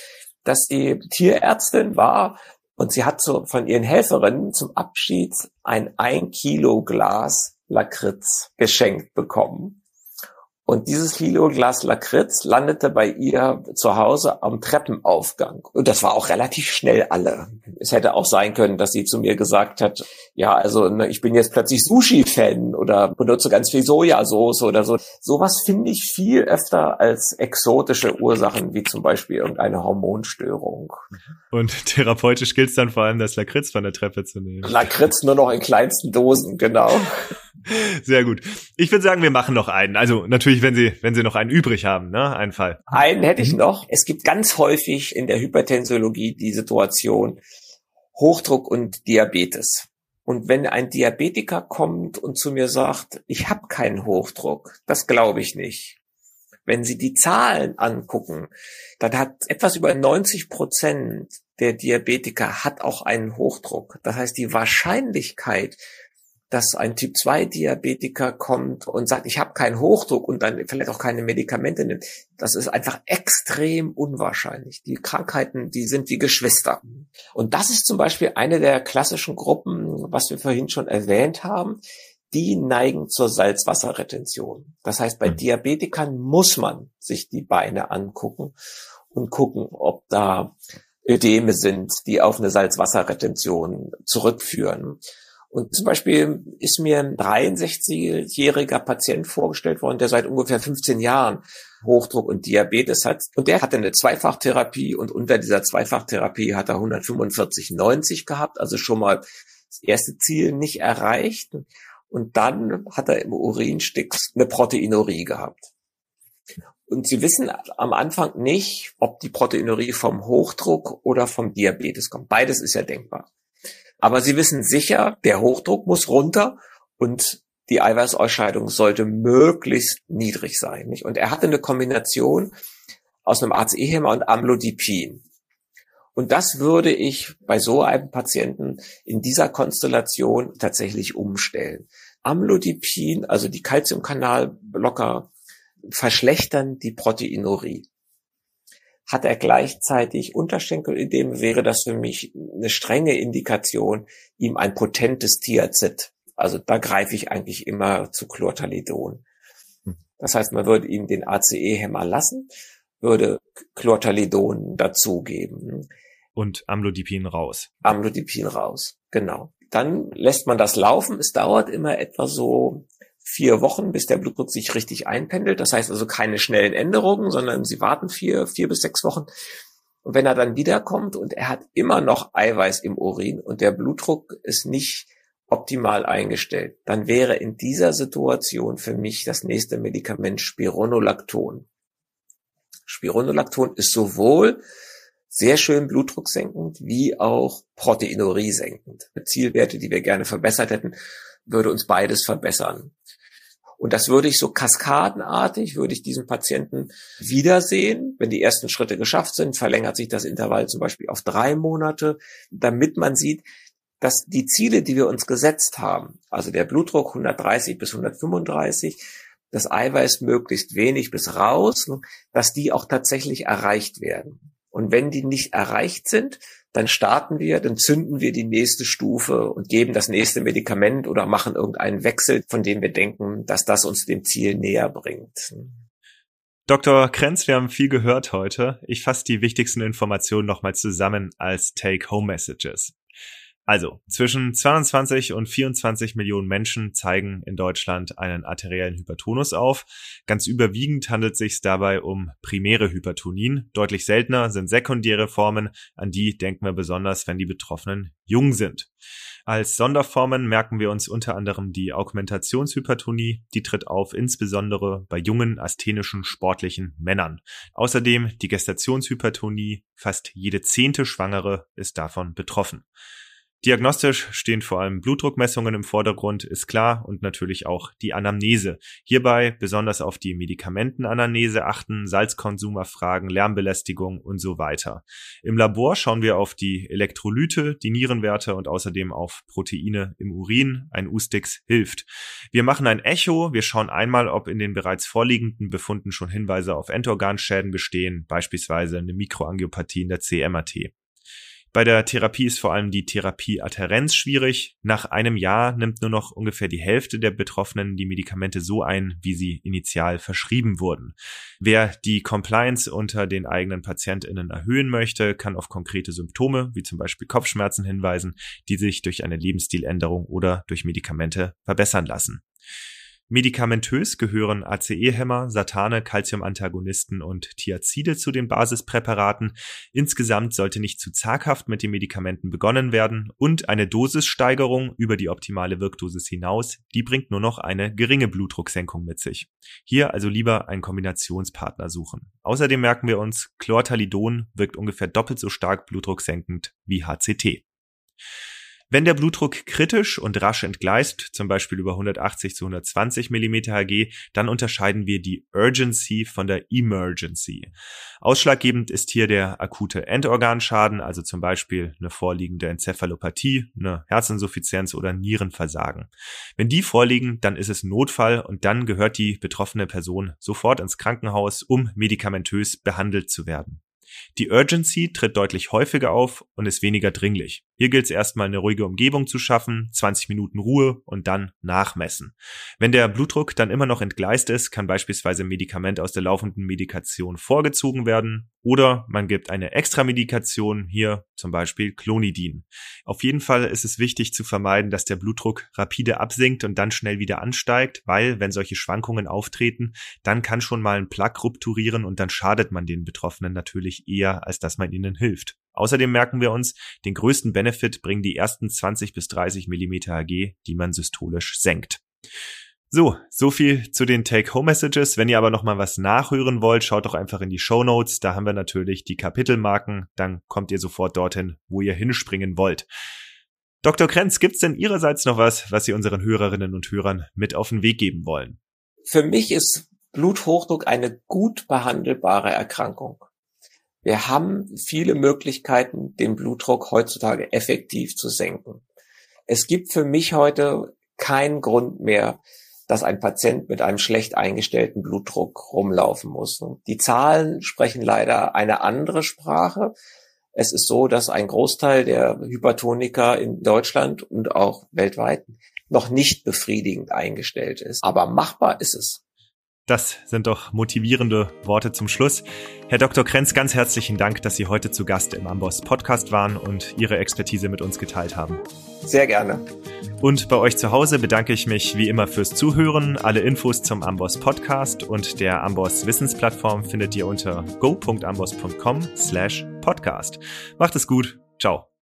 dass sie Tierärztin war und sie hat so von ihren Helferinnen zum Abschied ein ein Kilo Glas Lakritz geschenkt bekommen. Und dieses Kilo Glas Lakritz landete bei ihr zu Hause am Treppenaufgang. Und das war auch relativ schnell alle. Es hätte auch sein können, dass sie zu mir gesagt hat, ja, also ne, ich bin jetzt plötzlich Sushi-Fan oder benutze ganz viel Sojasauce oder so. Sowas finde ich viel öfter als exotische Ursachen, wie zum Beispiel irgendeine Hormonstörung. Und therapeutisch gilt es dann vor allem, das Lakritz von der Treppe zu nehmen. Lakritz nur noch in kleinsten Dosen, genau. Sehr gut. Ich würde sagen, wir machen noch einen. Also natürlich, wenn Sie, wenn Sie noch einen übrig haben, ne, einen Fall. Einen hätte ich mhm. noch. Es gibt ganz häufig in der Hypertensiologie die Situation Hochdruck und Diabetes. Und wenn ein Diabetiker kommt und zu mir sagt, ich habe keinen Hochdruck, das glaube ich nicht. Wenn Sie die Zahlen angucken, dann hat etwas über 90 Prozent der Diabetiker hat auch einen Hochdruck. Das heißt, die Wahrscheinlichkeit, dass ein Typ-2-Diabetiker kommt und sagt, ich habe keinen Hochdruck und dann vielleicht auch keine Medikamente nimmt. Das ist einfach extrem unwahrscheinlich. Die Krankheiten, die sind wie Geschwister. Und das ist zum Beispiel eine der klassischen Gruppen, was wir vorhin schon erwähnt haben. Die neigen zur Salzwasserretention. Das heißt, bei mhm. Diabetikern muss man sich die Beine angucken und gucken, ob da Ödeme sind, die auf eine Salzwasserretention zurückführen. Und zum Beispiel ist mir ein 63-jähriger Patient vorgestellt worden, der seit ungefähr 15 Jahren Hochdruck und Diabetes hat. Und der hatte eine Zweifachtherapie und unter dieser Zweifachtherapie hat er 145,90 gehabt, also schon mal das erste Ziel nicht erreicht. Und dann hat er im Urinstix eine Proteinurie gehabt. Und Sie wissen am Anfang nicht, ob die Proteinurie vom Hochdruck oder vom Diabetes kommt. Beides ist ja denkbar. Aber sie wissen sicher, der Hochdruck muss runter und die Eiweißausscheidung sollte möglichst niedrig sein. Nicht? Und er hatte eine Kombination aus einem ACE-Hämmer und Amlodipin. Und das würde ich bei so einem Patienten in dieser Konstellation tatsächlich umstellen. Amlodipin, also die Calciumkanalblocker, verschlechtern die Proteinurie hat er gleichzeitig Unterschenkelödem, wäre das für mich eine strenge Indikation, ihm ein potentes Thiazid. Also da greife ich eigentlich immer zu Chlortalidon. Hm. Das heißt, man würde ihm den ACE-Hämmer lassen, würde Chlortalidon dazugeben. Und Amlodipin raus. Amlodipin raus, genau. Dann lässt man das laufen. Es dauert immer etwa so vier Wochen, bis der Blutdruck sich richtig einpendelt. Das heißt also keine schnellen Änderungen, sondern sie warten vier, vier bis sechs Wochen. Und wenn er dann wiederkommt und er hat immer noch Eiweiß im Urin und der Blutdruck ist nicht optimal eingestellt, dann wäre in dieser Situation für mich das nächste Medikament Spironolacton. Spironolacton ist sowohl sehr schön blutdrucksenkend wie auch Proteinurie senkend. Zielwerte, die wir gerne verbessert hätten, würde uns beides verbessern. Und das würde ich so kaskadenartig, würde ich diesen Patienten wiedersehen. Wenn die ersten Schritte geschafft sind, verlängert sich das Intervall zum Beispiel auf drei Monate, damit man sieht, dass die Ziele, die wir uns gesetzt haben, also der Blutdruck 130 bis 135, das Eiweiß möglichst wenig bis raus, dass die auch tatsächlich erreicht werden. Und wenn die nicht erreicht sind, dann starten wir, dann zünden wir die nächste Stufe und geben das nächste Medikament oder machen irgendeinen Wechsel, von dem wir denken, dass das uns dem Ziel näher bringt. Dr. Krenz, wir haben viel gehört heute. Ich fasse die wichtigsten Informationen nochmal zusammen als Take-Home-Messages. Also, zwischen 22 und 24 Millionen Menschen zeigen in Deutschland einen arteriellen Hypertonus auf. Ganz überwiegend handelt es sich dabei um primäre Hypertonien. Deutlich seltener sind sekundäre Formen, an die denken wir besonders, wenn die Betroffenen jung sind. Als Sonderformen merken wir uns unter anderem die Augmentationshypertonie, die tritt auf insbesondere bei jungen, asthenischen, sportlichen Männern. Außerdem die Gestationshypertonie, fast jede zehnte Schwangere ist davon betroffen. Diagnostisch stehen vor allem Blutdruckmessungen im Vordergrund, ist klar, und natürlich auch die Anamnese. Hierbei besonders auf die Medikamentenanamnese achten, Salzkonsum erfragen, Lärmbelästigung und so weiter. Im Labor schauen wir auf die Elektrolyte, die Nierenwerte und außerdem auf Proteine im Urin. Ein U-Stix hilft. Wir machen ein Echo, wir schauen einmal, ob in den bereits vorliegenden Befunden schon Hinweise auf Endorganschäden bestehen, beispielsweise eine Mikroangiopathie in der CMAT. Bei der Therapie ist vor allem die Therapieadherenz schwierig. Nach einem Jahr nimmt nur noch ungefähr die Hälfte der Betroffenen die Medikamente so ein, wie sie initial verschrieben wurden. Wer die Compliance unter den eigenen PatientInnen erhöhen möchte, kann auf konkrete Symptome, wie zum Beispiel Kopfschmerzen hinweisen, die sich durch eine Lebensstiländerung oder durch Medikamente verbessern lassen. Medikamentös gehören ACE-Hämmer, Satane, Calcium-Antagonisten und Thiazide zu den Basispräparaten. Insgesamt sollte nicht zu zaghaft mit den Medikamenten begonnen werden und eine Dosissteigerung über die optimale Wirkdosis hinaus, die bringt nur noch eine geringe Blutdrucksenkung mit sich. Hier also lieber einen Kombinationspartner suchen. Außerdem merken wir uns, Chlortalidon wirkt ungefähr doppelt so stark blutdrucksenkend wie HCT. Wenn der Blutdruck kritisch und rasch entgleist, zum Beispiel über 180 zu 120 mm Hg, dann unterscheiden wir die Urgency von der Emergency. Ausschlaggebend ist hier der akute Endorganschaden, also zum Beispiel eine vorliegende Enzephalopathie, eine Herzinsuffizienz oder Nierenversagen. Wenn die vorliegen, dann ist es Notfall und dann gehört die betroffene Person sofort ins Krankenhaus, um medikamentös behandelt zu werden. Die Urgency tritt deutlich häufiger auf und ist weniger dringlich. Hier gilt es erstmal eine ruhige Umgebung zu schaffen, 20 Minuten Ruhe und dann nachmessen. Wenn der Blutdruck dann immer noch entgleist ist, kann beispielsweise Medikament aus der laufenden Medikation vorgezogen werden oder man gibt eine Extramedikation, hier zum Beispiel Clonidin. Auf jeden Fall ist es wichtig zu vermeiden, dass der Blutdruck rapide absinkt und dann schnell wieder ansteigt, weil wenn solche Schwankungen auftreten, dann kann schon mal ein Plak rupturieren und dann schadet man den Betroffenen natürlich eher, als dass man ihnen hilft. Außerdem merken wir uns, den größten Benefit bringen die ersten 20 bis 30 mm Hg, die man systolisch senkt. So, so viel zu den Take-Home-Messages. Wenn ihr aber noch mal was nachhören wollt, schaut doch einfach in die Show Notes. Da haben wir natürlich die Kapitelmarken. Dann kommt ihr sofort dorthin, wo ihr hinspringen wollt. Dr. Krenz, gibt's denn Ihrerseits noch was, was Sie unseren Hörerinnen und Hörern mit auf den Weg geben wollen? Für mich ist Bluthochdruck eine gut behandelbare Erkrankung. Wir haben viele Möglichkeiten, den Blutdruck heutzutage effektiv zu senken. Es gibt für mich heute keinen Grund mehr, dass ein Patient mit einem schlecht eingestellten Blutdruck rumlaufen muss. Die Zahlen sprechen leider eine andere Sprache. Es ist so, dass ein Großteil der Hypertoniker in Deutschland und auch weltweit noch nicht befriedigend eingestellt ist. Aber machbar ist es. Das sind doch motivierende Worte zum Schluss. Herr Dr. Krenz, ganz herzlichen Dank, dass Sie heute zu Gast im Amboss Podcast waren und Ihre Expertise mit uns geteilt haben. Sehr gerne. Und bei euch zu Hause bedanke ich mich wie immer fürs Zuhören. Alle Infos zum Amboss Podcast und der Amboss Wissensplattform findet ihr unter go.amboss.com slash podcast. Macht es gut. Ciao.